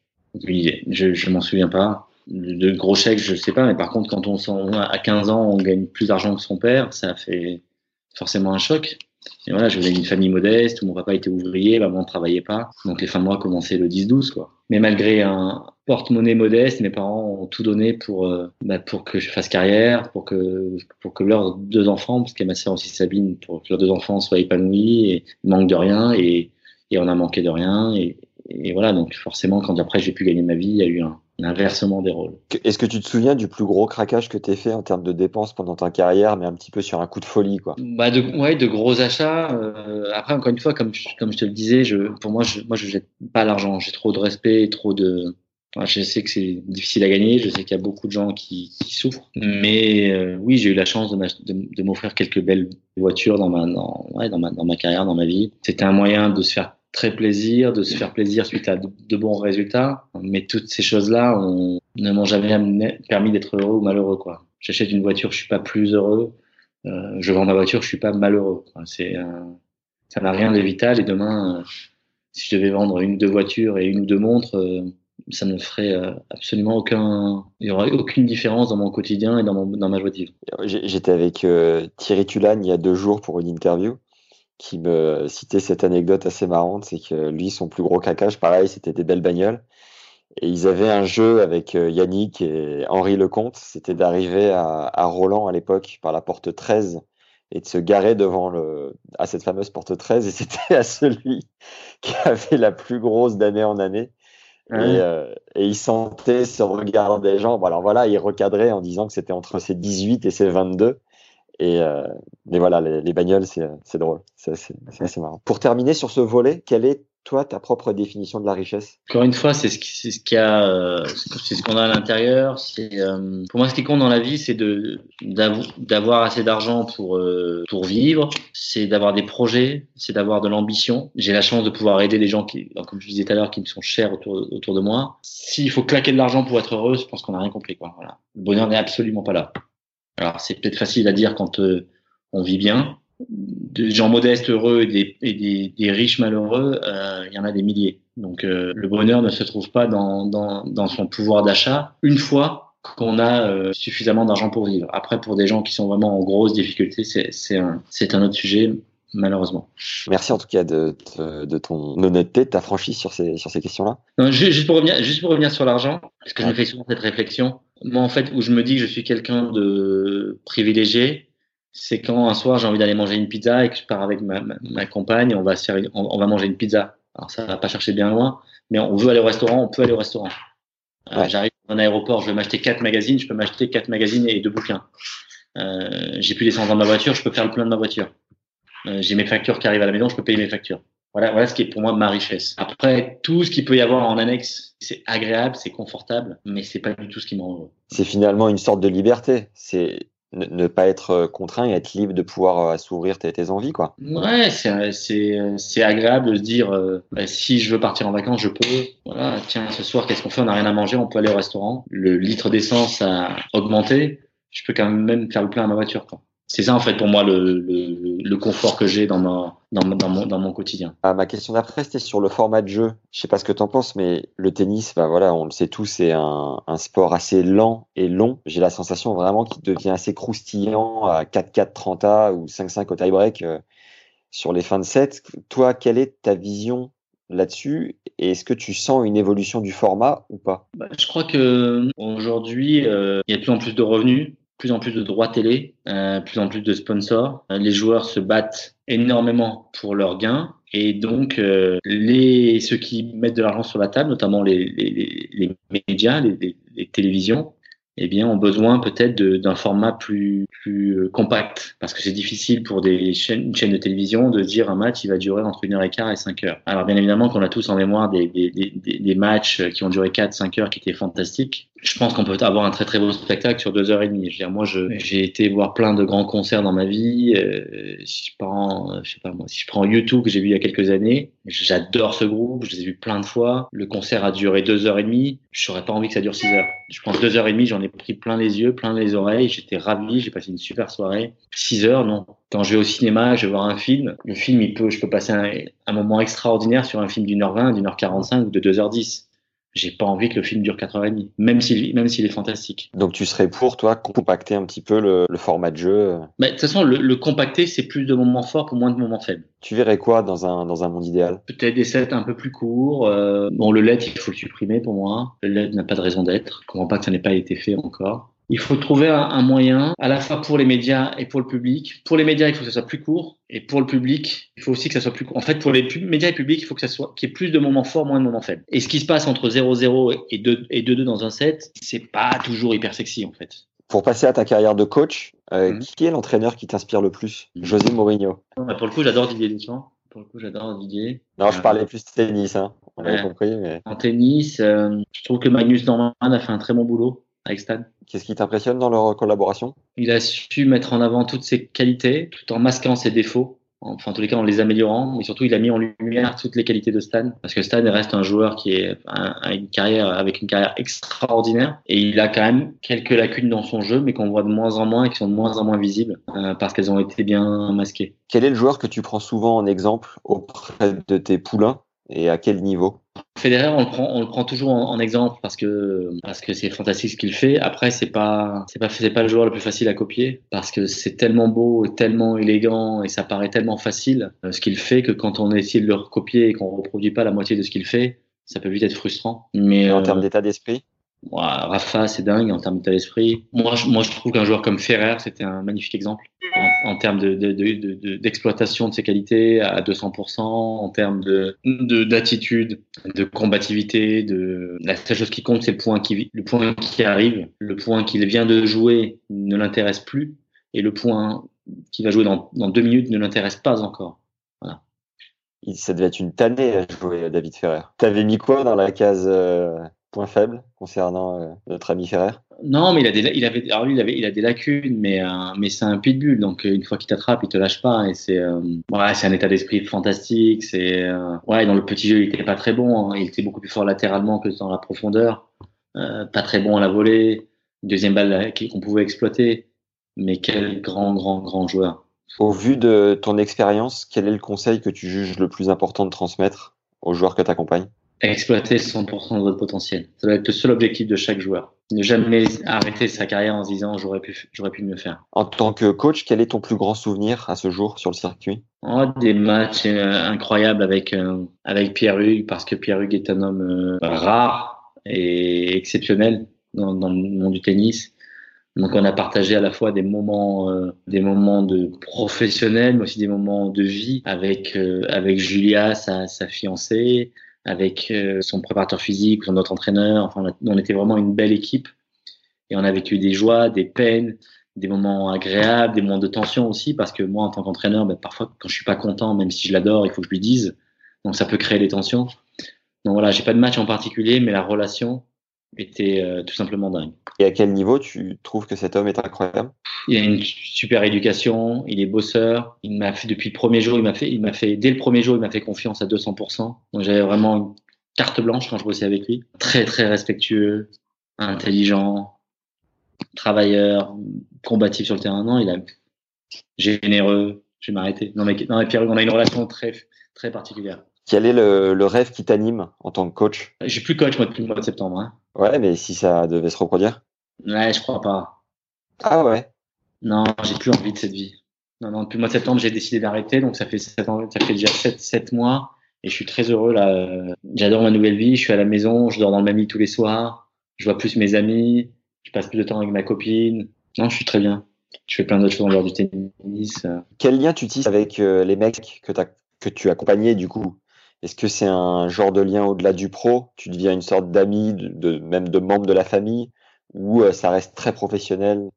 idée. Je, je m'en souviens pas. De gros chèques, je sais pas, mais par contre, quand on s'en à 15 ans, on gagne plus d'argent que son père, ça fait forcément un choc. Et voilà, je venais d'une famille modeste où mon papa était ouvrier, maman ne travaillait pas. Donc les fins de mois commençaient le 10-12, quoi. Mais malgré un porte-monnaie modeste, mes parents ont tout donné pour, euh, bah, pour que je fasse carrière, pour que, pour que leurs deux enfants, parce qu'il y a ma sœur aussi Sabine, pour que leurs deux enfants soient épanouis et manquent de rien et, et on a manqué de rien. Et, et voilà, donc forcément, quand après j'ai pu gagner ma vie, il y a eu un, un inversement des rôles. Est-ce que tu te souviens du plus gros craquage que tu as fait en termes de dépenses pendant ta carrière, mais un petit peu sur un coup de folie quoi? Bah de, Ouais, de gros achats. Euh, après, encore une fois, comme je, comme je te le disais, je, pour moi, je, moi, je jette pas l'argent. J'ai trop de respect, trop de. Enfin, je sais que c'est difficile à gagner, je sais qu'il y a beaucoup de gens qui, qui souffrent, mais euh, oui, j'ai eu la chance de m'offrir quelques belles voitures dans ma, dans, ouais, dans, ma, dans ma carrière, dans ma vie. C'était un moyen de se faire très plaisir, de se faire plaisir suite à de, bons résultats. Mais toutes ces choses-là ne m'ont jamais permis d'être heureux ou malheureux. Quoi. J'achète une voiture, je suis pas plus heureux. Euh, je vends ma voiture, je suis pas malheureux. C'est, euh, ça n'a rien de vital. Et demain, euh, si je devais vendre une ou deux voitures et une ou deux montres, ça ne ferait absolument aucun, il y aurait aucune différence dans mon quotidien et dans, ma joie de vivre. J'étais avec Thierry Tulane il y a deux jours pour une interview qui me citait cette anecdote assez marrante, c'est que lui, son plus gros cacache, pareil, c'était des belles bagnoles. Et ils avaient un jeu avec Yannick et Henri Lecomte, c'était d'arriver à, à Roland à l'époque par la porte 13 et de se garer devant le, à cette fameuse porte 13 et [LAUGHS] c'était à celui qui avait la plus grosse d'année en année. Et, euh, et, il sentait ce regard des gens. Bon, alors voilà, il recadrait en disant que c'était entre ses 18 et ses 22. Et, euh, voilà, les, les bagnoles, c'est drôle. C'est assez, marrant. Pour terminer sur ce volet, quel est toi ta propre définition de la richesse? Encore une fois, c'est ce qui, ce a, euh, c'est ce qu'on a à l'intérieur. Euh, pour moi ce qui compte dans la vie, c'est d'avoir assez d'argent pour euh, pour vivre, c'est d'avoir des projets, c'est d'avoir de l'ambition. J'ai la chance de pouvoir aider des gens qui, comme je disais tout à l'heure, qui me sont chers autour autour de moi. S'il faut claquer de l'argent pour être heureux, je pense qu'on n'a rien compris. Le bonheur n'est absolument pas là. Alors c'est peut-être facile à dire quand on vit bien, des gens modestes heureux et des, et des, des riches malheureux, euh, il y en a des milliers. Donc euh, le bonheur ne se trouve pas dans, dans, dans son pouvoir d'achat une fois qu'on a euh, suffisamment d'argent pour vivre. Après, pour des gens qui sont vraiment en grosse difficulté, c'est un, un autre sujet, malheureusement. Merci en tout cas de, de, de ton honnêteté, de ta franchise sur ces, sur ces questions-là? Juste pour revenir, juste pour revenir sur l'argent, parce que je me fais souvent cette réflexion. Moi, en fait, où je me dis que je suis quelqu'un de privilégié, c'est quand un soir j'ai envie d'aller manger une pizza et que je pars avec ma, ma, ma compagne, on va se faire, on, on, va manger une pizza. Alors ça va pas chercher bien loin, mais on veut aller au restaurant, on peut aller au restaurant. Euh, ouais. J'arrive dans un aéroport, je veux m'acheter quatre magazines, je peux m'acheter quatre magazines et deux bouquins. Euh, j'ai plus d'essence dans ma voiture, je peux faire le plein de ma voiture. Euh, j'ai mes factures qui arrivent à la maison, je peux payer mes factures. Voilà, voilà ce qui est pour moi ma richesse. Après, tout ce qu'il peut y avoir en annexe, c'est agréable, c'est confortable, mais c'est pas du tout ce qui me rend heureux. C'est finalement une sorte de liberté. C'est ne, pas être contraint et être libre de pouvoir s'ouvrir tes, tes, envies quoi. Ouais, c'est c'est agréable de se dire euh, bah, si je veux partir en vacances, je peux. Voilà, tiens, ce soir qu'est-ce qu'on fait? On n'a rien à manger, on peut aller au restaurant. Le litre d'essence a augmenté, je peux quand même faire le plein à ma voiture quoi c'est ça en fait pour moi le, le, le confort que j'ai dans, ma, dans, dans, mon, dans mon quotidien. Ah, ma question d'après c'était sur le format de jeu. Je sais pas ce que tu en penses, mais le tennis, bah voilà, on le sait tous, c'est un, un, sport assez lent et long. J'ai la sensation vraiment qu'il devient assez croustillant à 4-4 30 A ou 5-5 au tie-break euh, sur les fins de set. Toi, quelle est ta vision là-dessus? Et est-ce que tu sens une évolution du format ou pas? Bah, Je crois que aujourd'hui, euh, il y a de plus en plus de revenus plus en plus de droits télé, euh, plus en plus de sponsors. Euh, les joueurs se battent énormément pour leurs gains et donc euh, les ceux qui mettent de l'argent sur la table, notamment les, les, les médias, les, les, télévisions, eh bien, ont besoin peut-être d'un format plus, plus compact. Parce que c'est difficile pour des chaînes, une chaîne de télévision de dire un match, il va durer entre une heure et quart et cinq heures. Alors, bien évidemment qu'on a tous en mémoire des, des, des, des matchs qui ont duré quatre, cinq heures qui étaient fantastiques. Je pense qu'on peut avoir un très très beau spectacle sur deux heures et demie. Je veux dire, moi, j'ai été voir plein de grands concerts dans ma vie. Euh, si je prends, je sais pas moi, si je prends YouTube que j'ai vu il y a quelques années, j'adore ce groupe, je les ai vus plein de fois. Le concert a duré deux heures et demie. Je n'aurais pas envie que ça dure six heures. Je pense deux heures et demie, j'en ai pris plein les yeux, plein les oreilles. J'étais ravi, j'ai passé une super soirée. Six heures, non. Quand je vais au cinéma, je vais voir un film. Le film, il peut, je peux passer un, un moment extraordinaire sur un film d'une heure vingt, d'une heure quarante-cinq ou de deux heures dix j'ai pas envie que le film dure 4h30, même s'il même s'il est fantastique. Donc tu serais pour toi compacter un petit peu le, le format de jeu? Mais de toute façon, le, le compacter, c'est plus de moments forts pour moins de moments faibles. Tu verrais quoi dans un dans un monde idéal? Peut-être des sets un peu plus courts. Euh, bon, le LED, il faut le supprimer pour moi. Le LED n'a pas de raison d'être. Je comprends pas que ça n'ait pas été fait encore. Il faut trouver un, moyen, à la fois pour les médias et pour le public. Pour les médias, il faut que ça soit plus court, et pour le public, il faut aussi que ça soit plus court. En fait, pour les médias et publics, il faut que ça soit qu'il y ait plus de moments forts, moins de moments faibles. Et ce qui se passe entre 0-0 et 2 et 2-2 dans un set, c'est pas toujours hyper sexy en fait. Pour passer à ta carrière de coach, euh, mmh. qui est l'entraîneur qui t'inspire le plus? Mmh. José Mourinho. Pour le coup, j'adore Didier Deschamps. Pour le coup, j'adore Didier. Non, je parlais plus de tennis, hein. on ouais. avait compris. Mais... En tennis, euh, je trouve que Magnus Norman a fait un très bon boulot avec Stan. Qu'est-ce qui t'impressionne dans leur collaboration? Il a su mettre en avant toutes ses qualités tout en masquant ses défauts. enfin en tous les cas en les améliorant, mais surtout il a mis en lumière toutes les qualités de Stan, parce que Stan reste un joueur qui est a une carrière avec une carrière extraordinaire, et il a quand même quelques lacunes dans son jeu, mais qu'on voit de moins en moins et qui sont de moins en moins visibles euh, parce qu'elles ont été bien masquées. Quel est le joueur que tu prends souvent en exemple auprès de tes poulains? Et à quel niveau? Federer, on le prend, on le prend toujours en, exemple parce que parce que c'est fantastique ce qu'il fait. Après, c'est pas c'est pas c'est pas le joueur le plus facile à copier parce que c'est tellement beau, et tellement élégant et ça paraît tellement facile euh, ce qu'il fait que quand on essaie de le recopier et qu'on reproduit pas la moitié de ce qu'il fait, ça peut vite être frustrant. Mais en termes euh, d'état d'esprit, Rafa, c'est dingue en termes d'état d'esprit. Moi, je, moi, je trouve qu'un joueur comme Ferrer, c'était un magnifique exemple en, termes d'exploitation de, de, de, ses qualités à 200%, en termes de d'attitude, de, combativité. De la seule chose qui compte, c'est le point qui le point qui arrive, le point qu'il vient de jouer ne l'intéresse plus, et le point qui va jouer dans, dans deux minutes ne l'intéresse pas encore. Voilà. Ça devait être une tannée à jouer David Ferrer. T'avais mis quoi dans la case euh, point faible concernant euh, notre ami Ferrer? Non, mais il a des, il avait, alors lui, il avait, il a des lacunes, mais, euh, mais c'est un pitbull, donc euh, une fois qu'il t'attrape, il te lâche pas, et c'est, ouais, c'est un état d'esprit fantastique. C'est, ouais, dans le petit jeu, il était pas très bon, hein. il était beaucoup plus fort latéralement que dans la profondeur, pas très bon à la volée, deuxième balle qu'on pouvait exploiter, mais quel grand, grand, grand joueur. Au vu de ton expérience, quel est le conseil que tu juges le plus important de transmettre aux joueurs que tu accompagnes exploiter 100% de votre potentiel. Ça doit être le seul objectif de chaque joueur. Ne jamais arrêter sa carrière en se disant j'aurais pu, j'aurais pu mieux faire. En tant que coach, quel est ton plus grand souvenir à ce jour sur le circuit? Oh, Des matchs euh, incroyables avec euh, avec Pierre Hugues parce que Pierre Hugues est un homme euh, rare et exceptionnel dans, dans, le monde du tennis. Donc on a partagé à la fois des moments, des moments de professionnels, mais aussi des moments de vie avec avec Julia, sa, sa fiancée, avec euh, son préparateur physique, son autre entraîneur. Enfin, on était vraiment une belle équipe et on a vécu des joies, des peines, des moments agréables, des moments de tension aussi, parce que moi, en tant qu'entraîneur, ben, parfois, quand je suis pas content, même si je l'adore, il faut que je lui dise. Donc, ça peut créer des tensions. Donc voilà, j'ai pas de match en particulier, mais la relation, était euh, tout simplement dingue. Et à quel niveau tu trouves que cet homme est incroyable? Il a une super éducation, il est bosseur. Il m'a fait depuis le premier jour, il m'a fait, il m'a fait dès le premier jour, il m'a fait confiance à 200%. Donc j'avais vraiment une carte blanche quand je bossais avec lui. Très très respectueux, intelligent, travailleur, combatif sur le terrain. Non, il a généreux. Je vais m'arrêter. Non mais, non mais Pierre, on a une relation très très particulière. Quel est le, le rêve qui t'anime en tant que coach? Je suis plus coach moi depuis le mois de septembre. Hein. Ouais, mais si ça devait se reproduire? Ouais, je crois pas. Ah ouais? Non, j'ai plus envie de cette vie. Non, non, depuis le mois de septembre, j'ai décidé d'arrêter, donc ça fait, ça fait déjà 7, 7 mois, et je suis très heureux là. J'adore ma nouvelle vie, je suis à la maison, je dors dans le même lit tous les soirs, je vois plus mes amis, je passe plus de temps avec ma copine. Non, je suis très bien. Je fais plein d'autres choses en dehors du tennis. Quel lien tu tisses avec euh, les mecs que, as, que tu accompagnais du coup? Est-ce que c'est un genre de lien au-delà du pro? Tu deviens une sorte d'ami, de, même de membre de la famille, ou euh, ça reste très professionnel?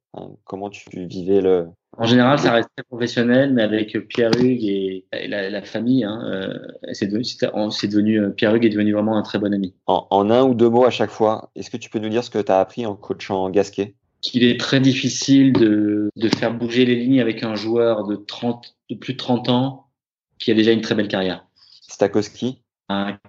Comment tu vivais le En général, ça reste très professionnel, mais avec Pierre Hugues et, la, famille, hein, euh, c'est devenu, devenu, euh, Pierre Hugues est devenu vraiment un très bon ami. En, en un ou deux mots à chaque fois, est-ce que tu peux nous dire ce que tu as appris en coachant Gasquet? Qu'il est très difficile de, de faire bouger les lignes avec un joueur de 30, de plus de 30 ans qui a déjà une très belle carrière. Stakowski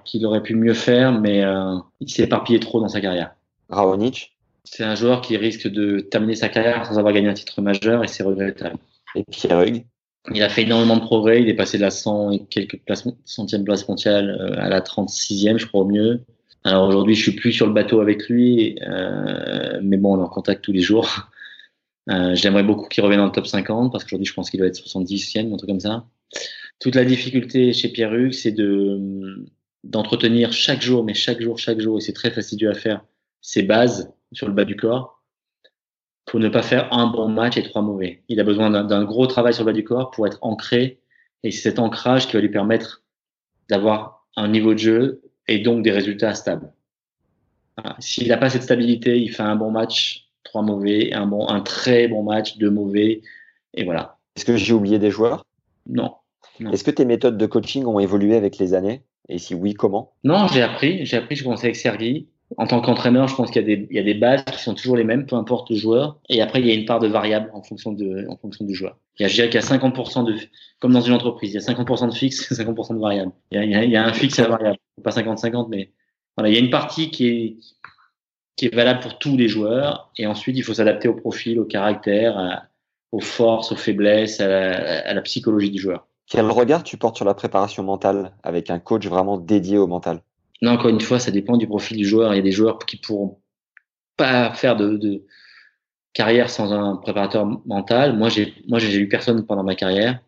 Qu'il aurait pu mieux faire, mais euh, il s'est éparpillé trop dans sa carrière. Raonic C'est un joueur qui risque de terminer sa carrière sans avoir gagné un titre majeur et c'est regrettable. Et Pierre Hugues il a fait énormément de progrès. Il est passé de la 100 et quelques places, centième place mondiale euh, à la 36e, je crois au mieux. Alors aujourd'hui, je suis plus sur le bateau avec lui, euh, mais bon, on est en contact tous les jours. Euh, J'aimerais beaucoup qu'il revienne dans le top 50 parce qu'aujourd'hui, je pense qu'il doit être 70e, un truc comme ça. Toute la difficulté chez Pierre Hugues, c'est de d'entretenir chaque jour, mais chaque jour, chaque jour, et c'est très fastidieux à faire, ses bases sur le bas du corps pour ne pas faire un bon match et trois mauvais. Il a besoin d'un gros travail sur le bas du corps pour être ancré, et c'est cet ancrage qui va lui permettre d'avoir un niveau de jeu et donc des résultats stables. S'il n'a pas cette stabilité, il fait un bon match, trois mauvais, un bon, un très bon match, deux mauvais, et voilà. Est-ce que j'ai oublié des joueurs? Non. Est-ce que tes méthodes de coaching ont évolué avec les années? Et si oui, comment? Non, j'ai appris. J'ai appris, je commençais avec Sergi. en tant qu'entraîneur, je pense qu'il y, a des, il y a des bases qui sont toujours les mêmes, peu importe le joueur. Et après, il y a une part de variable en fonction, de, en fonction du joueur. Il y a, je dirais qu'il y a 50% de, comme dans une entreprise, il y a 50% de fixe et 50% de variable. Il y a, il y a, il y a un fixe et un variable. Pas 50-50, mais voilà, il y a une partie qui est, qui est valable pour tous les joueurs. Et ensuite, il faut s'adapter au profil, au caractère, à, aux forces, aux faiblesses, à la, à la psychologie du joueur. Quel regard tu portes sur la préparation mentale avec un coach vraiment dédié au mental? Non, encore une fois, ça dépend du profil du joueur. Il y a des joueurs qui pourront pas faire de, de carrière sans un préparateur mental. Moi, j'ai, moi, j'ai eu personne pendant ma carrière.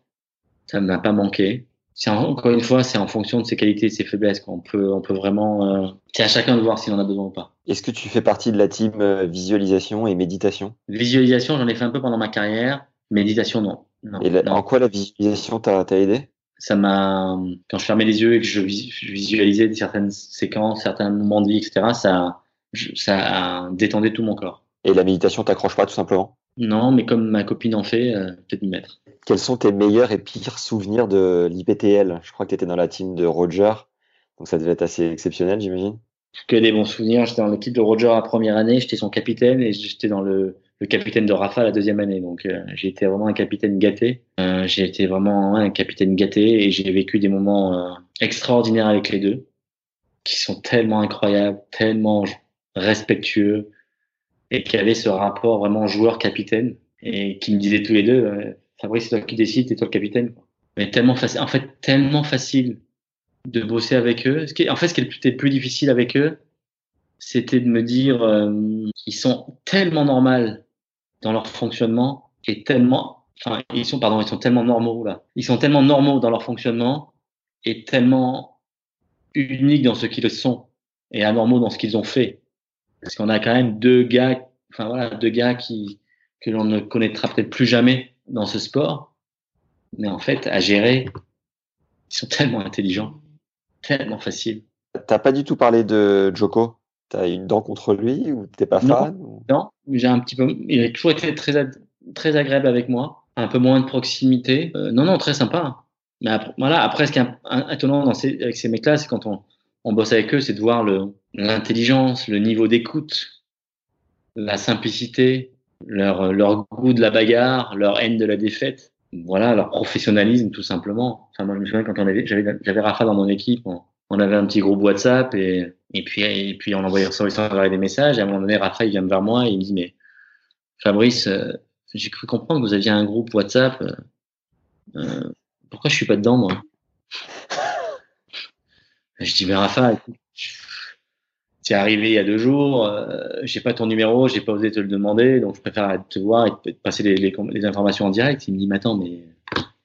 Ça ne m'a pas manqué. C'est encore une fois, c'est en fonction de ses qualités et ses faiblesses. qu'on peut, on peut vraiment. Euh, c'est à chacun de voir s'il en a besoin ou pas. Est-ce que tu fais partie de la team euh, visualisation et méditation? Visualisation, j'en ai fait un peu pendant ma carrière. Méditation, non. Non Et la- non. en quoi la visualisation t'a aidé? Ça m'a quand je fermais les yeux et que je vis- je visualisais certaines séquences, certains moments de vie, etc. Ça, ça détendait tout mon corps. Et la méditation t'accroche pas tout simplement? Non, mais comme ma copine en fait, euh, peut-être m'y mettre. Quels sont tes meilleurs et pires souvenirs de l'IPTL Je crois que tu étais dans la team de Roger, donc ça devait être assez exceptionnel, j'imagine. Que des bons souvenirs. J'étais dans l'équipe de Roger la première année, j'étais son capitaine et j'étais dans le, le capitaine de Rafa la deuxième année. Donc euh, j'ai été vraiment un capitaine gâté. Euh, j'ai été vraiment un capitaine gâté et j'ai vécu des moments euh, extraordinaires avec les deux, qui sont tellement incroyables, tellement respectueux et qui avaient ce rapport vraiment joueur-capitaine et qui me disaient tous les deux, euh, Fabrice, c'est toi qui décides, c'est toi le capitaine. Mais tellement facile, en fait, tellement facile de bosser avec eux. En fait, ce qui était le plus difficile avec eux, c'était de me dire, euh, ils sont tellement normaux dans leur fonctionnement et tellement, enfin, ils sont, pardon, ils sont tellement normaux là. Ils sont tellement normaux dans leur fonctionnement et tellement uniques dans ce qu'ils sont et anormaux dans ce qu'ils ont fait. Parce qu'on a quand même deux gars, enfin voilà, deux gars qui que l'on ne connaîtra peut-être plus jamais dans ce sport, mais en fait, à gérer, ils sont tellement intelligents, tellement faciles. T'as pas du tout parlé de Joko? T'as une dent contre lui ou t'es pas Non. fan Non, j'ai un petit peu. Il a toujours été très très agréable avec moi, un peu moins de proximité. Euh, non, non, très sympa. Mais après, voilà, après, ce qui est étonnant dans ces, avec ces mecs-là, c'est quand on, on bosse avec eux, c'est de voir le l'intelligence, le niveau d'écoute, la simplicité, leur leur goût de la bagarre, leur haine de la défaite. Voilà, leur professionnalisme tout simplement. Enfin, moi, je me souviens quand on avait, j'avais, j'avais Rafa dans mon équipe, on, on avait un petit groupe WhatsApp et et puis et puis on envoyait sur des messages. Et à un moment donné, Rafa il vient vers moi et il me dit mais Fabrice, euh, j'ai cru comprendre que vous aviez un groupe WhatsApp. euh, euh, pourquoi je suis pas dedans moi? [LAUGHS] Je dis mais Rafa, écoute, c'est arrivé il y a deux jours. Euh, j'ai pas ton numéro, j'ai pas osé te le demander, donc je préfère te voir et te passer les, les, informations en direct. Il me dit mais attends mais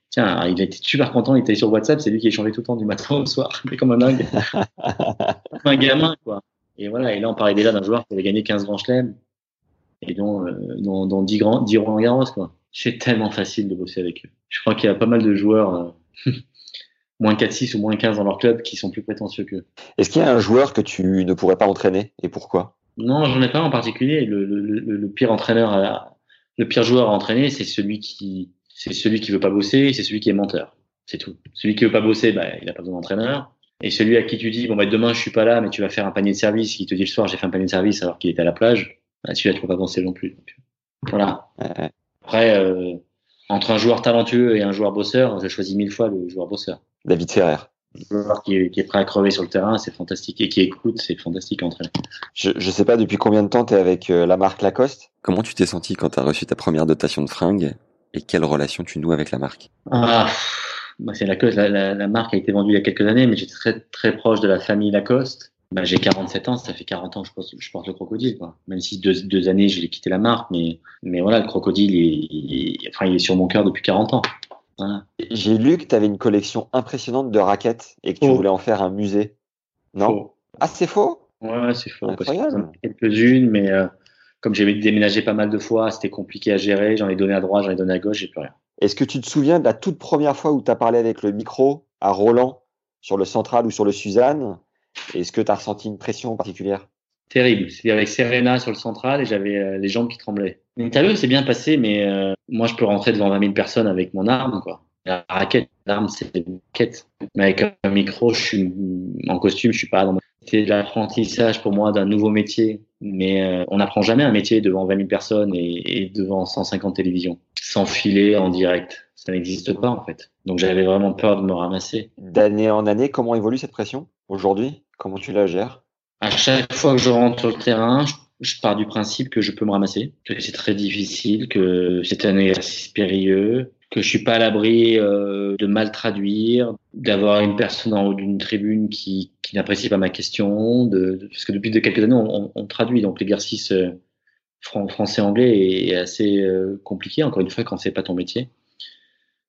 Tiens, il été super content, il était sur WhatsApp, c'est lui qui échangeait tout le temps du matin au soir, [LAUGHS] mais comme un dingue. comme un gamin, quoi. Et voilà, et là, on parlait déjà d'un joueur qui avait gagné 15 grands chelems, et dont, euh, dont, dont 10 grands, 10 Roland Garros, quoi. C'est tellement facile de bosser avec eux. Je crois qu'il y a pas mal de joueurs, euh, [LAUGHS] moins 4-6 ou moins 15 dans leur club, qui sont plus prétentieux qu'eux. Est-ce qu'il y a un joueur que tu ne pourrais pas entraîner et pourquoi? Non, j'en ai pas en particulier. Le, le, le, le pire entraîneur, à, le pire joueur à entraîner, c'est celui qui, c'est celui qui veut pas bosser, c'est celui qui est menteur. C'est tout. Celui qui veut pas bosser, bah, il a pas besoin d'entraîneur. Et celui à qui tu dis, bon, bah, demain, je suis pas là, mais tu vas faire un panier de service, qui te dit le soir, j'ai fait un panier de service alors qu'il était à la plage, bah, celui-là, tu peux pas bosser non plus. Donc, voilà. Après, euh, entre un joueur talentueux et un joueur bosseur, je choisis mille fois le joueur bosseur. David Ferrer. Joueur qui est, qui est prêt à crever sur le terrain, c'est fantastique. Et qui écoute, c'est fantastique à entraîner. Je, je sais pas depuis combien de temps tu es avec euh, la marque Lacoste. Comment tu t'es senti quand tu as reçu ta première dotation de fringues et quelle relation tu noues avec la marque Ah, bah c'est Lacoste. La, la, la, marque a été vendue il y a quelques années, mais j'étais très très proche de la famille Lacoste. Bah, j'ai 47 ans, ça fait 40 ans que je porte, je porte le crocodile. Quoi. Même si deux, deux années, j'ai quitté la marque, mais mais voilà, le crocodile, il, il, enfin, il est sur mon cœur depuis 40 ans. J'ai lu que tu avais une collection impressionnante de raquettes et que tu Oh. voulais en faire un musée. Non? Faux. Ah, c'est faux? Ouais, c'est faux. Incroyable. Quelques-unes, mais euh, comme j'ai déménagé pas mal de fois, c'était compliqué à gérer. J'en ai donné à droite, j'en ai donné à gauche, j'ai plus rien. Est-ce que tu te souviens de la toute première fois où tu as parlé avec le micro à Roland sur le central ou sur le Suzanne? Est-ce que tu as ressenti une pression particulière? Terrible. C'était avec Serena sur le central et j'avais euh, les jambes qui tremblaient. L'interview s'est bien passé, mais euh, moi, je peux rentrer devant 20 000 personnes avec mon arme, quoi. La raquette, l'arme, c'est une raquette. Mais avec un micro, je suis en costume, je suis pas dans C'était l'apprentissage pour moi d'un nouveau métier. Mais euh, on n'apprend jamais un métier devant 20 000 personnes et, et devant 150 télévisions. Sans filer en direct. Ça n'existe pas en fait. Donc j'avais vraiment peur de me ramasser. D'année en année, comment évolue cette pression aujourd'hui? Comment tu la gères? À chaque fois que je rentre sur le terrain, je, pars du principe que je peux me ramasser, que c'est très difficile, que c'est un exercice périlleux, que je suis pas à l'abri euh, de mal traduire, d'avoir une personne en haut d'une tribune qui, qui n'apprécie pas ma question, de, parce que depuis de quelques années on, on- on traduit, donc l'exercice euh, fran- français-anglais est assez euh, compliqué, encore une fois quand c'est pas ton métier.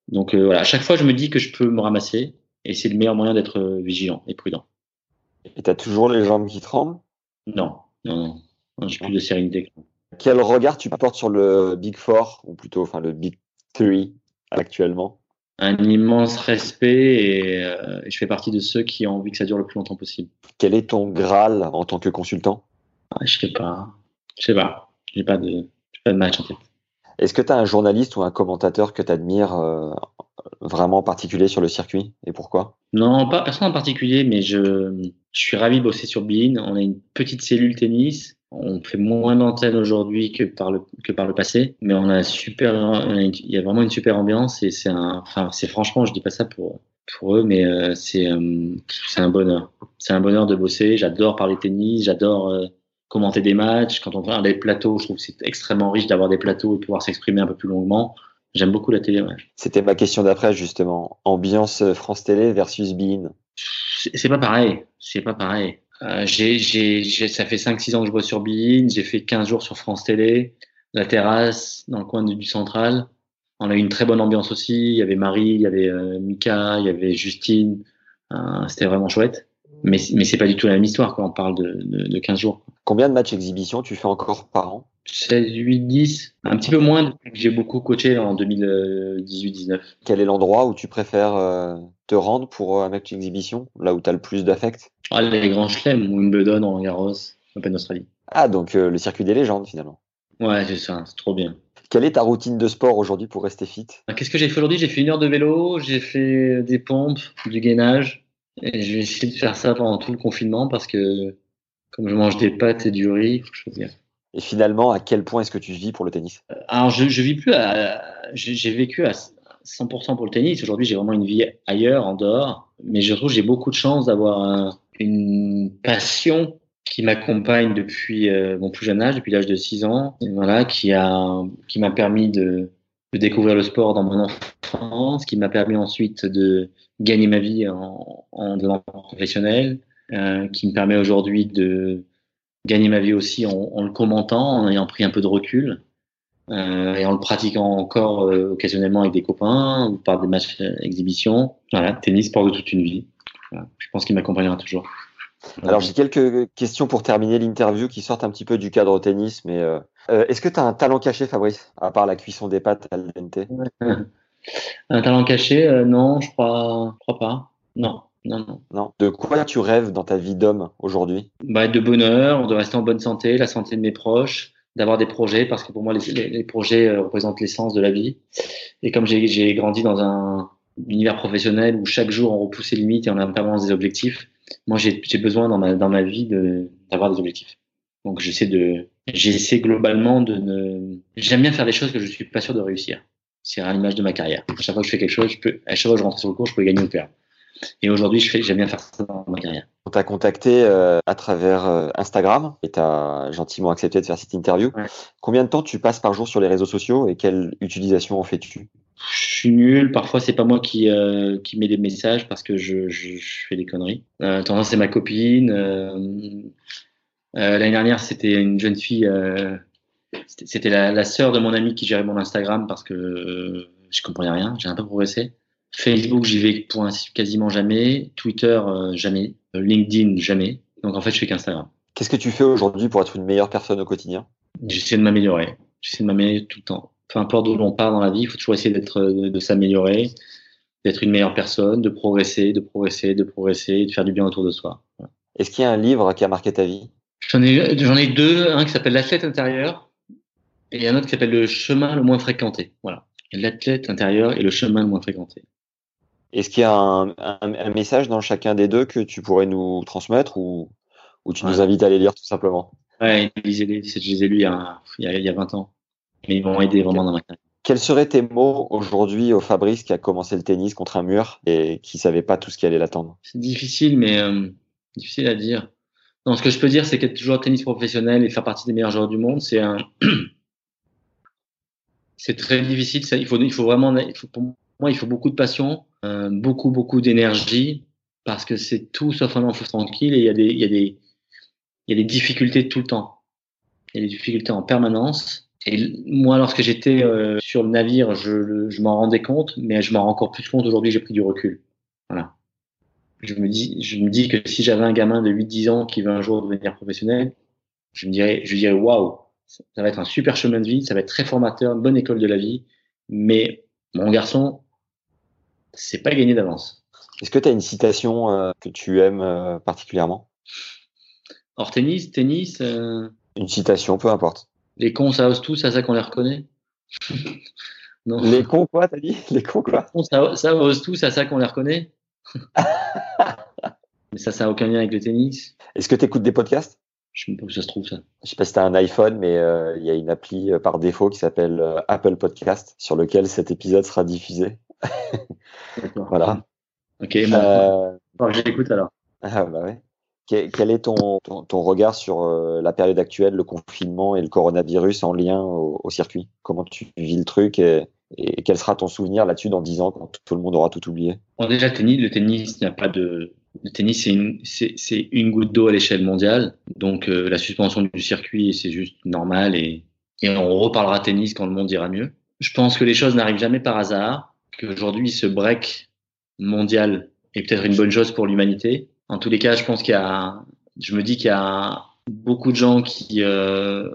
Donc euh, voilà, à chaque fois je me dis que je peux me ramasser et c'est le meilleur moyen d'être euh, vigilant et prudent. Et t'as toujours les jambes qui tremblent? Non, non, non, j'ai plus de sérénité. Quel regard tu portes sur le Big Four, ou plutôt enfin le Big Three actuellement Un immense respect et, euh, et je fais partie de ceux qui ont envie que ça dure le plus longtemps possible. Quel est ton Graal en tant que consultant? Ah, je sais pas. Je sais pas. J'ai pas de, pas de match en tête. Est-ce que tu as un journaliste ou un commentateur que tu admires vraiment en particulier sur le circuit et pourquoi? Non, pas personne en particulier, mais je, je suis ravi de bosser sur Bein. On a une petite cellule tennis. On fait moins d'antennes aujourd'hui que par le que par le passé, mais on a super, il y a vraiment une super ambiance et c'est un, enfin c'est franchement, je dis pas ça pour pour eux, mais euh, c'est euh, c'est un bonheur. C'est un bonheur de bosser. J'adore parler tennis, j'adore euh, commenter des matchs. Quand on parle des plateaux, je trouve que c'est extrêmement riche d'avoir des plateaux et pouvoir s'exprimer un peu plus longuement. J'aime beaucoup la télé. Ouais. C'était ma question d'après justement. Ambiance France Télé versus Bein. C'est pas pareil. C'est pas pareil. Euh, j'ai, j'ai, j'ai, ça fait 5-6 ans que je bosse sur Bein. J'ai fait 15 jours sur France Télé, la terrasse, dans le coin du, du central. On a eu une très bonne ambiance aussi. Il y avait Marie, il y avait euh, Mika, il y avait Justine. Euh, c'était vraiment chouette. Mais, mais c'est pas du tout la même histoire quand on parle de, de, de 15 jours. Combien de matchs exhibition tu fais encore par an? 16, 8, 10. Un petit peu moins j'ai beaucoup coaché en 2018-19. Quel est l'endroit où tu préfères euh, te rendre pour un match exhibition Là où tu as le plus d'affect? Ah, les grands chelems, Wimbledon, Roland Garros, Open Australie. Ah, donc euh, le circuit des légendes finalement. Ouais, c'est ça, c'est trop bien. Quelle est ta routine de sport aujourd'hui pour rester fit? Ah, Qu'est-ce que j'ai fait aujourd'hui? J'ai fait une heure de vélo, j'ai fait des pompes, du gainage. Et je vais essayer de faire ça pendant tout le confinement parce que comme je mange des pâtes et du riz, faut que je gaffe. Et finalement, à quel point est-ce que tu vis pour le tennis? Alors je, je vis plus à, j'ai j'ai vécu à 100% pour le tennis. Aujourd'hui, j'ai vraiment une vie ailleurs, en dehors. Mais je trouve que j'ai beaucoup de chance d'avoir un- une passion qui m'accompagne depuis euh, mon plus jeune âge, depuis l'âge de 6 ans, et voilà, qui a, qui m'a permis de, de découvrir le sport dans mon enfance, qui m'a permis ensuite de gagner ma vie en, en devenant professionnel, euh, qui me permet aujourd'hui de gagner ma vie aussi en, en le commentant, en ayant pris un peu de recul euh, et en le pratiquant encore euh, occasionnellement avec des copains ou par des matchs euh, exhibition. Voilà, tennis sport de toute une vie. Voilà. Je pense qu'il m'accompagnera toujours. Alors j'ai quelques questions pour terminer l'interview qui sortent un petit peu du cadre tennis, mais euh, est-ce que tu as un talent caché, Fabrice, à part la cuisson des pâtes al [LAUGHS] dente Un talent caché euh, Non, je crois, je crois pas. Non, non, non. Non. De quoi tu rêves dans ta vie d'homme aujourd'hui? Bah, de bonheur, de rester en bonne santé, la santé de mes proches, d'avoir des projets, parce que pour moi, les, les, les projets euh, représentent l'essence de la vie. Et comme j'ai grandi dans un univers professionnel où chaque jour on repousse les limites et on a en permanence des objectifs, moi j'ai besoin dans ma, dans ma vie de- d'avoir des objectifs. Donc j'essaie de, j'essaie globalement de ne, j'aime bien faire des choses que je suis pas sûr de réussir. C'est à l'image de ma carrière. À chaque fois que je fais quelque chose, je peux, à chaque fois que je rentre sur le cours, je peux gagner ou perdre. Et aujourd'hui, je fais, j'aime bien faire ça dans ma carrière. On t'a contacté euh, à travers euh, Instagram et tu as gentiment accepté de faire cette interview. Ouais. Combien de temps tu passes par jour sur les réseaux sociaux et quelle utilisation en fais-tu? Je suis nul. Parfois, c'est pas moi qui euh, qui met des messages parce que je, je, je fais des conneries. Tendance, c'est ma copine. L'année dernière, c'était une jeune fille. c'était- la, la sœur de mon ami qui gérait mon Instagram parce que je comprenais rien. J'ai un peu progressé. Facebook, j'y vais pour ainsi quasiment jamais. Twitter, euh, jamais. Euh, LinkedIn, jamais. Donc en fait, je fais qu'Instagram. Qu'est-ce que tu fais aujourd'hui pour être une meilleure personne au quotidien? J'essaie de m'améliorer. J'essaie de m'améliorer tout le temps. Peu importe d'où l'on part dans la vie, il faut toujours essayer d'être, de, de s'améliorer, d'être une meilleure personne, de progresser, de progresser, de progresser, de faire du bien autour de soi. Voilà. Est-ce qu'il y a un livre qui a marqué ta vie? J'en ai, j'en ai deux, un qui s'appelle l'athlète intérieur et un autre qui s'appelle le chemin le moins fréquenté. Voilà. L'athlète intérieur et le chemin le moins fréquenté. Est-ce qu'il y a un, un- un message dans chacun des deux que tu pourrais nous transmettre ou Ou tu nous invites à les lire tout simplement? Ouais, lisez-les. Je les ai lus il y a, il y a 20 ans. Mais ils m'ont aidé vraiment dans ma carrière. Quels seraient tes mots aujourd'hui au Fabrice qui a commencé le tennis contre un mur et qui savait pas tout ce qui allait l'attendre? C'est difficile, mais euh, difficile à dire. Non, ce que je peux dire, c'est qu'être toujours tennis professionnel et faire partie des meilleurs joueurs du monde, c'est un, [CLEARS THROAT] c'est très difficile. Ça, il faut, il faut vraiment, il faut, pour moi, il faut beaucoup de passion, euh, beaucoup, beaucoup d'énergie, parce que c'est tout sauf un long tranquille et il y a des, il y a des, il y a des difficultés tout le temps. Il y a des difficultés en permanence. Et moi, lorsque j'étais euh, sur le navire, je, je m'en rendais compte, mais je m'en rends encore plus compte aujourd'hui. J'ai pris du recul. Voilà. Je me dis, je me dis que si j'avais un gamin de 8-10 ans qui veut un jour devenir professionnel, je me dirais, je dirais, waouh, ça va être un super chemin de vie, ça va être très formateur, une bonne école de la vie. Mais mon garçon, c'est pas gagné d'avance. Est-ce que tu as une citation euh, que tu aimes euh, particulièrement? Hors tennis, tennis. Euh... Une citation, peu importe. Les cons, ça ose tout, c'est à ça qu'on les reconnaît? [LAUGHS] non. Les cons, quoi, t'as dit? Les cons, quoi? Ça, ça ose tout, c'est à ça qu'on les reconnaît? [LAUGHS] Mais ça, ça n'a aucun lien avec le tennis. Est-ce que tu écoutes des podcasts? Je ne sais pas où ça se trouve, ça. Je sais pas si tu as un iPhone, mais euh, il y a une appli euh, par défaut qui s'appelle euh, Apple Podcast, sur lequel cet épisode sera diffusé. Voilà. Ok, moi, bon, j'écoute alors. Ah, bah ouais. Quel est ton, ton, ton regard sur euh, la période actuelle, le confinement et le coronavirus en lien au, au circuit? Comment tu vis le truc et, et, quel sera ton souvenir là-dessus dans 10 ans quand tout le monde aura tout oublié? Bon, Déjà, le tennis, le tennis n'y a pas de. Le tennis, c'est une, c'est, une goutte d'eau à l'échelle mondiale. Donc, euh, la suspension du circuit, c'est juste normal et, et on reparlera tennis quand le monde ira mieux. Je pense que les choses n'arrivent jamais par hasard, qu'aujourd'hui, ce break mondial est peut-être une bonne chose pour l'humanité en tous les cas, je pense qu'il y a, je me dis qu'il y a beaucoup de gens qui, euh,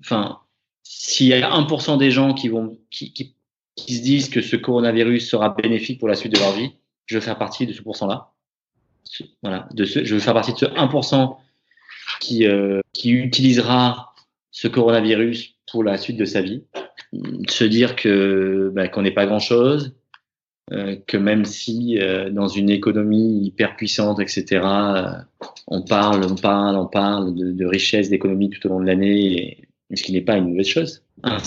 enfin, s'il y a 1% des gens qui vont, qui, qui, qui, se disent que ce coronavirus sera bénéfique pour la suite de leur vie, je veux faire partie de ce pourcent-là. Voilà, de ce, je veux faire partie de ce 1% qui, euh, qui utilisera ce coronavirus pour la suite de sa vie. Se dire que bah, qu'on n'est pas grand-chose, euh, que même si euh, dans une économie hyper puissante, etc., euh, on parle, on parle, on parle de, de richesse d'économie tout au long de l'année, ce qui n'est pas une mauvaise chose. Un,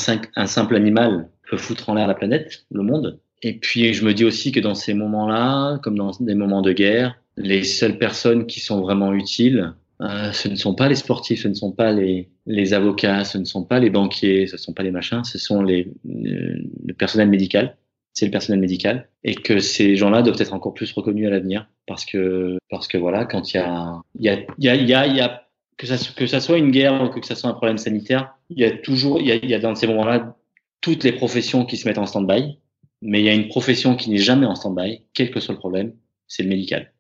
simple animal peut foutre en l'air la planète, le monde. Et puis je me dis aussi que dans ces moments-là, comme dans des moments de guerre, les seules personnes qui sont vraiment utiles, euh, ce ne sont pas les sportifs, ce ne sont pas les, les avocats, ce ne sont pas les banquiers, ce ne sont pas les machins, ce sont les, le, le personnel médical. C'est le personnel médical. Et que ces gens-là doivent être encore plus reconnus à l'avenir parce que parce que voilà quand il y a il y a il y a y a, y a que ça que ça soit une guerre ou que ça soit un problème sanitaire il y a toujours il y a, y a dans ces moments-là toutes les professions qui se mettent en stand-by. Mais il y a une profession qui n'est jamais en stand-by quel que soit le problème c'est le médical.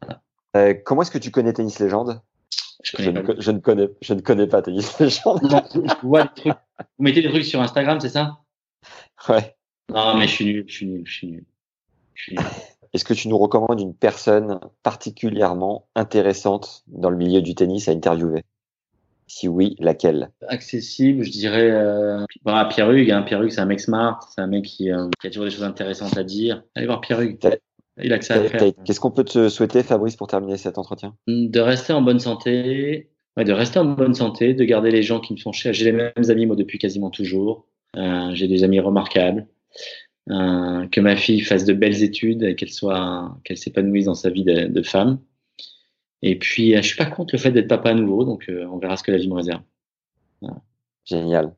Voilà. euh, comment est-ce que tu connais Tennis Légende je, je, ne, je, ne, connais je ne connais pas Tennis Légende [LAUGHS] non, je vois des trucs vous mettez des trucs sur Instagram c'est ça? Ouais non, mais je suis nul, je suis nul, je suis nul. nul. [LAUGHS] Est-ce que tu nous recommandes une personne particulièrement intéressante dans le milieu du tennis à interviewer? Si oui, laquelle? Accessible, je dirais euh, bah, Pierre Hugues. Hein. Pierre Hugues, c'est un mec smart, c'est un mec qui, euh, qui, a toujours des choses intéressantes à dire. Allez voir Pierre Hugues. Il a que ça à faire. Qu'est-ce qu'on peut te souhaiter, Fabrice, pour terminer cet entretien? De rester en bonne santé, ouais, de rester en bonne santé, de garder les gens qui me sont chers. J'ai les mêmes amis, moi, depuis quasiment toujours. Euh, J'ai des amis remarquables. Euh, que ma fille fasse de belles études et qu'elle soit, qu'elle s'épanouisse dans sa vie de, de, femme. Et puis, euh, je suis pas contre le fait d'être papa à nouveau, donc euh, on verra ce que la vie me réserve. Voilà. Génial.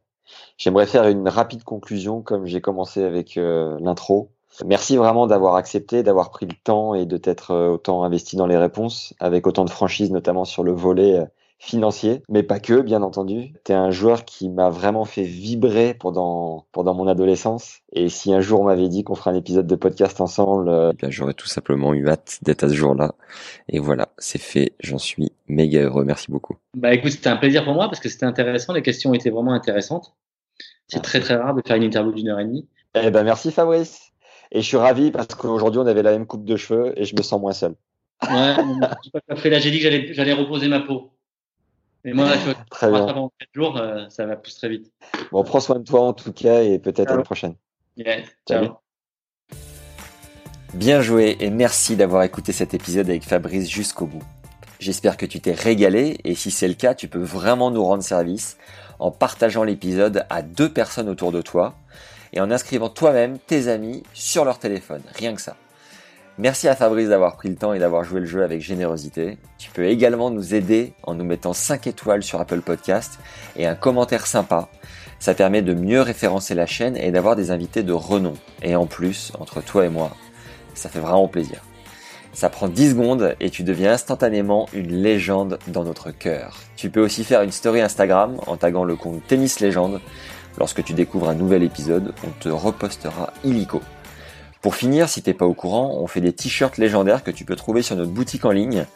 J'aimerais faire une rapide conclusion, comme j'ai commencé avec euh, l'intro. Merci vraiment d'avoir accepté, d'avoir pris le temps et de t'être autant investi dans les réponses, avec autant de franchise, notamment sur le volet financier, mais pas que, bien entendu. Tu es un joueur qui m'a vraiment fait vibrer pendant, pendant mon adolescence. Et si un jour on m'avait dit qu'on ferait un épisode de podcast ensemble, euh... j'aurais tout simplement eu hâte d'être à ce jour-là. Et voilà, c'est fait. J'en suis méga heureux. Merci beaucoup. Bah écoute, c'était un plaisir pour moi parce que c'était intéressant. Les questions étaient vraiment intéressantes. C'est très très rare de faire une interview d'une heure et demie. Eh ben merci Fabrice. Et je suis ravi parce qu'aujourd'hui on avait la même coupe de cheveux et je me sens moins seul. Ouais, j'ai là j'ai dit que j'allais reposer ma peau. Et moi, là, tu vois, très bien. Avant 4 jours, euh, ça va pousser très vite. Bon, prends soin de toi en tout cas et peut-être à la prochaine. Yes. Ciao. Bien joué et merci d'avoir écouté cet épisode avec Fabrice jusqu'au bout. J'espère que tu t'es régalé et si c'est le cas, tu peux vraiment nous rendre service en partageant l'épisode à deux personnes autour de toi et en inscrivant toi-même tes amis sur leur téléphone. Rien que ça. Merci à Fabrice d'avoir pris le temps et d'avoir joué le jeu avec générosité. Tu peux également nous aider en nous mettant 5 étoiles sur Apple Podcast et un commentaire sympa. Ça permet de mieux référencer la chaîne et d'avoir des invités de renom. Et en plus, entre toi et moi, ça fait vraiment plaisir. Ça prend 10 secondes et tu deviens instantanément une légende dans notre cœur. Tu peux aussi faire une story Instagram en taguant le compte Tennis Légende. Lorsque tu découvres un nouvel épisode, on te repostera illico. Pour finir, si t'es pas au courant, on fait des t-shirts légendaires que tu peux trouver sur notre boutique en ligne,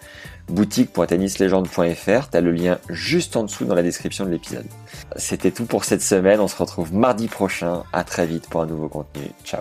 boutique.tennislegende.fr, t'as le lien juste en dessous dans la description de l'épisode. C'était tout pour cette semaine, on se retrouve mardi prochain, à très vite pour un nouveau contenu. Ciao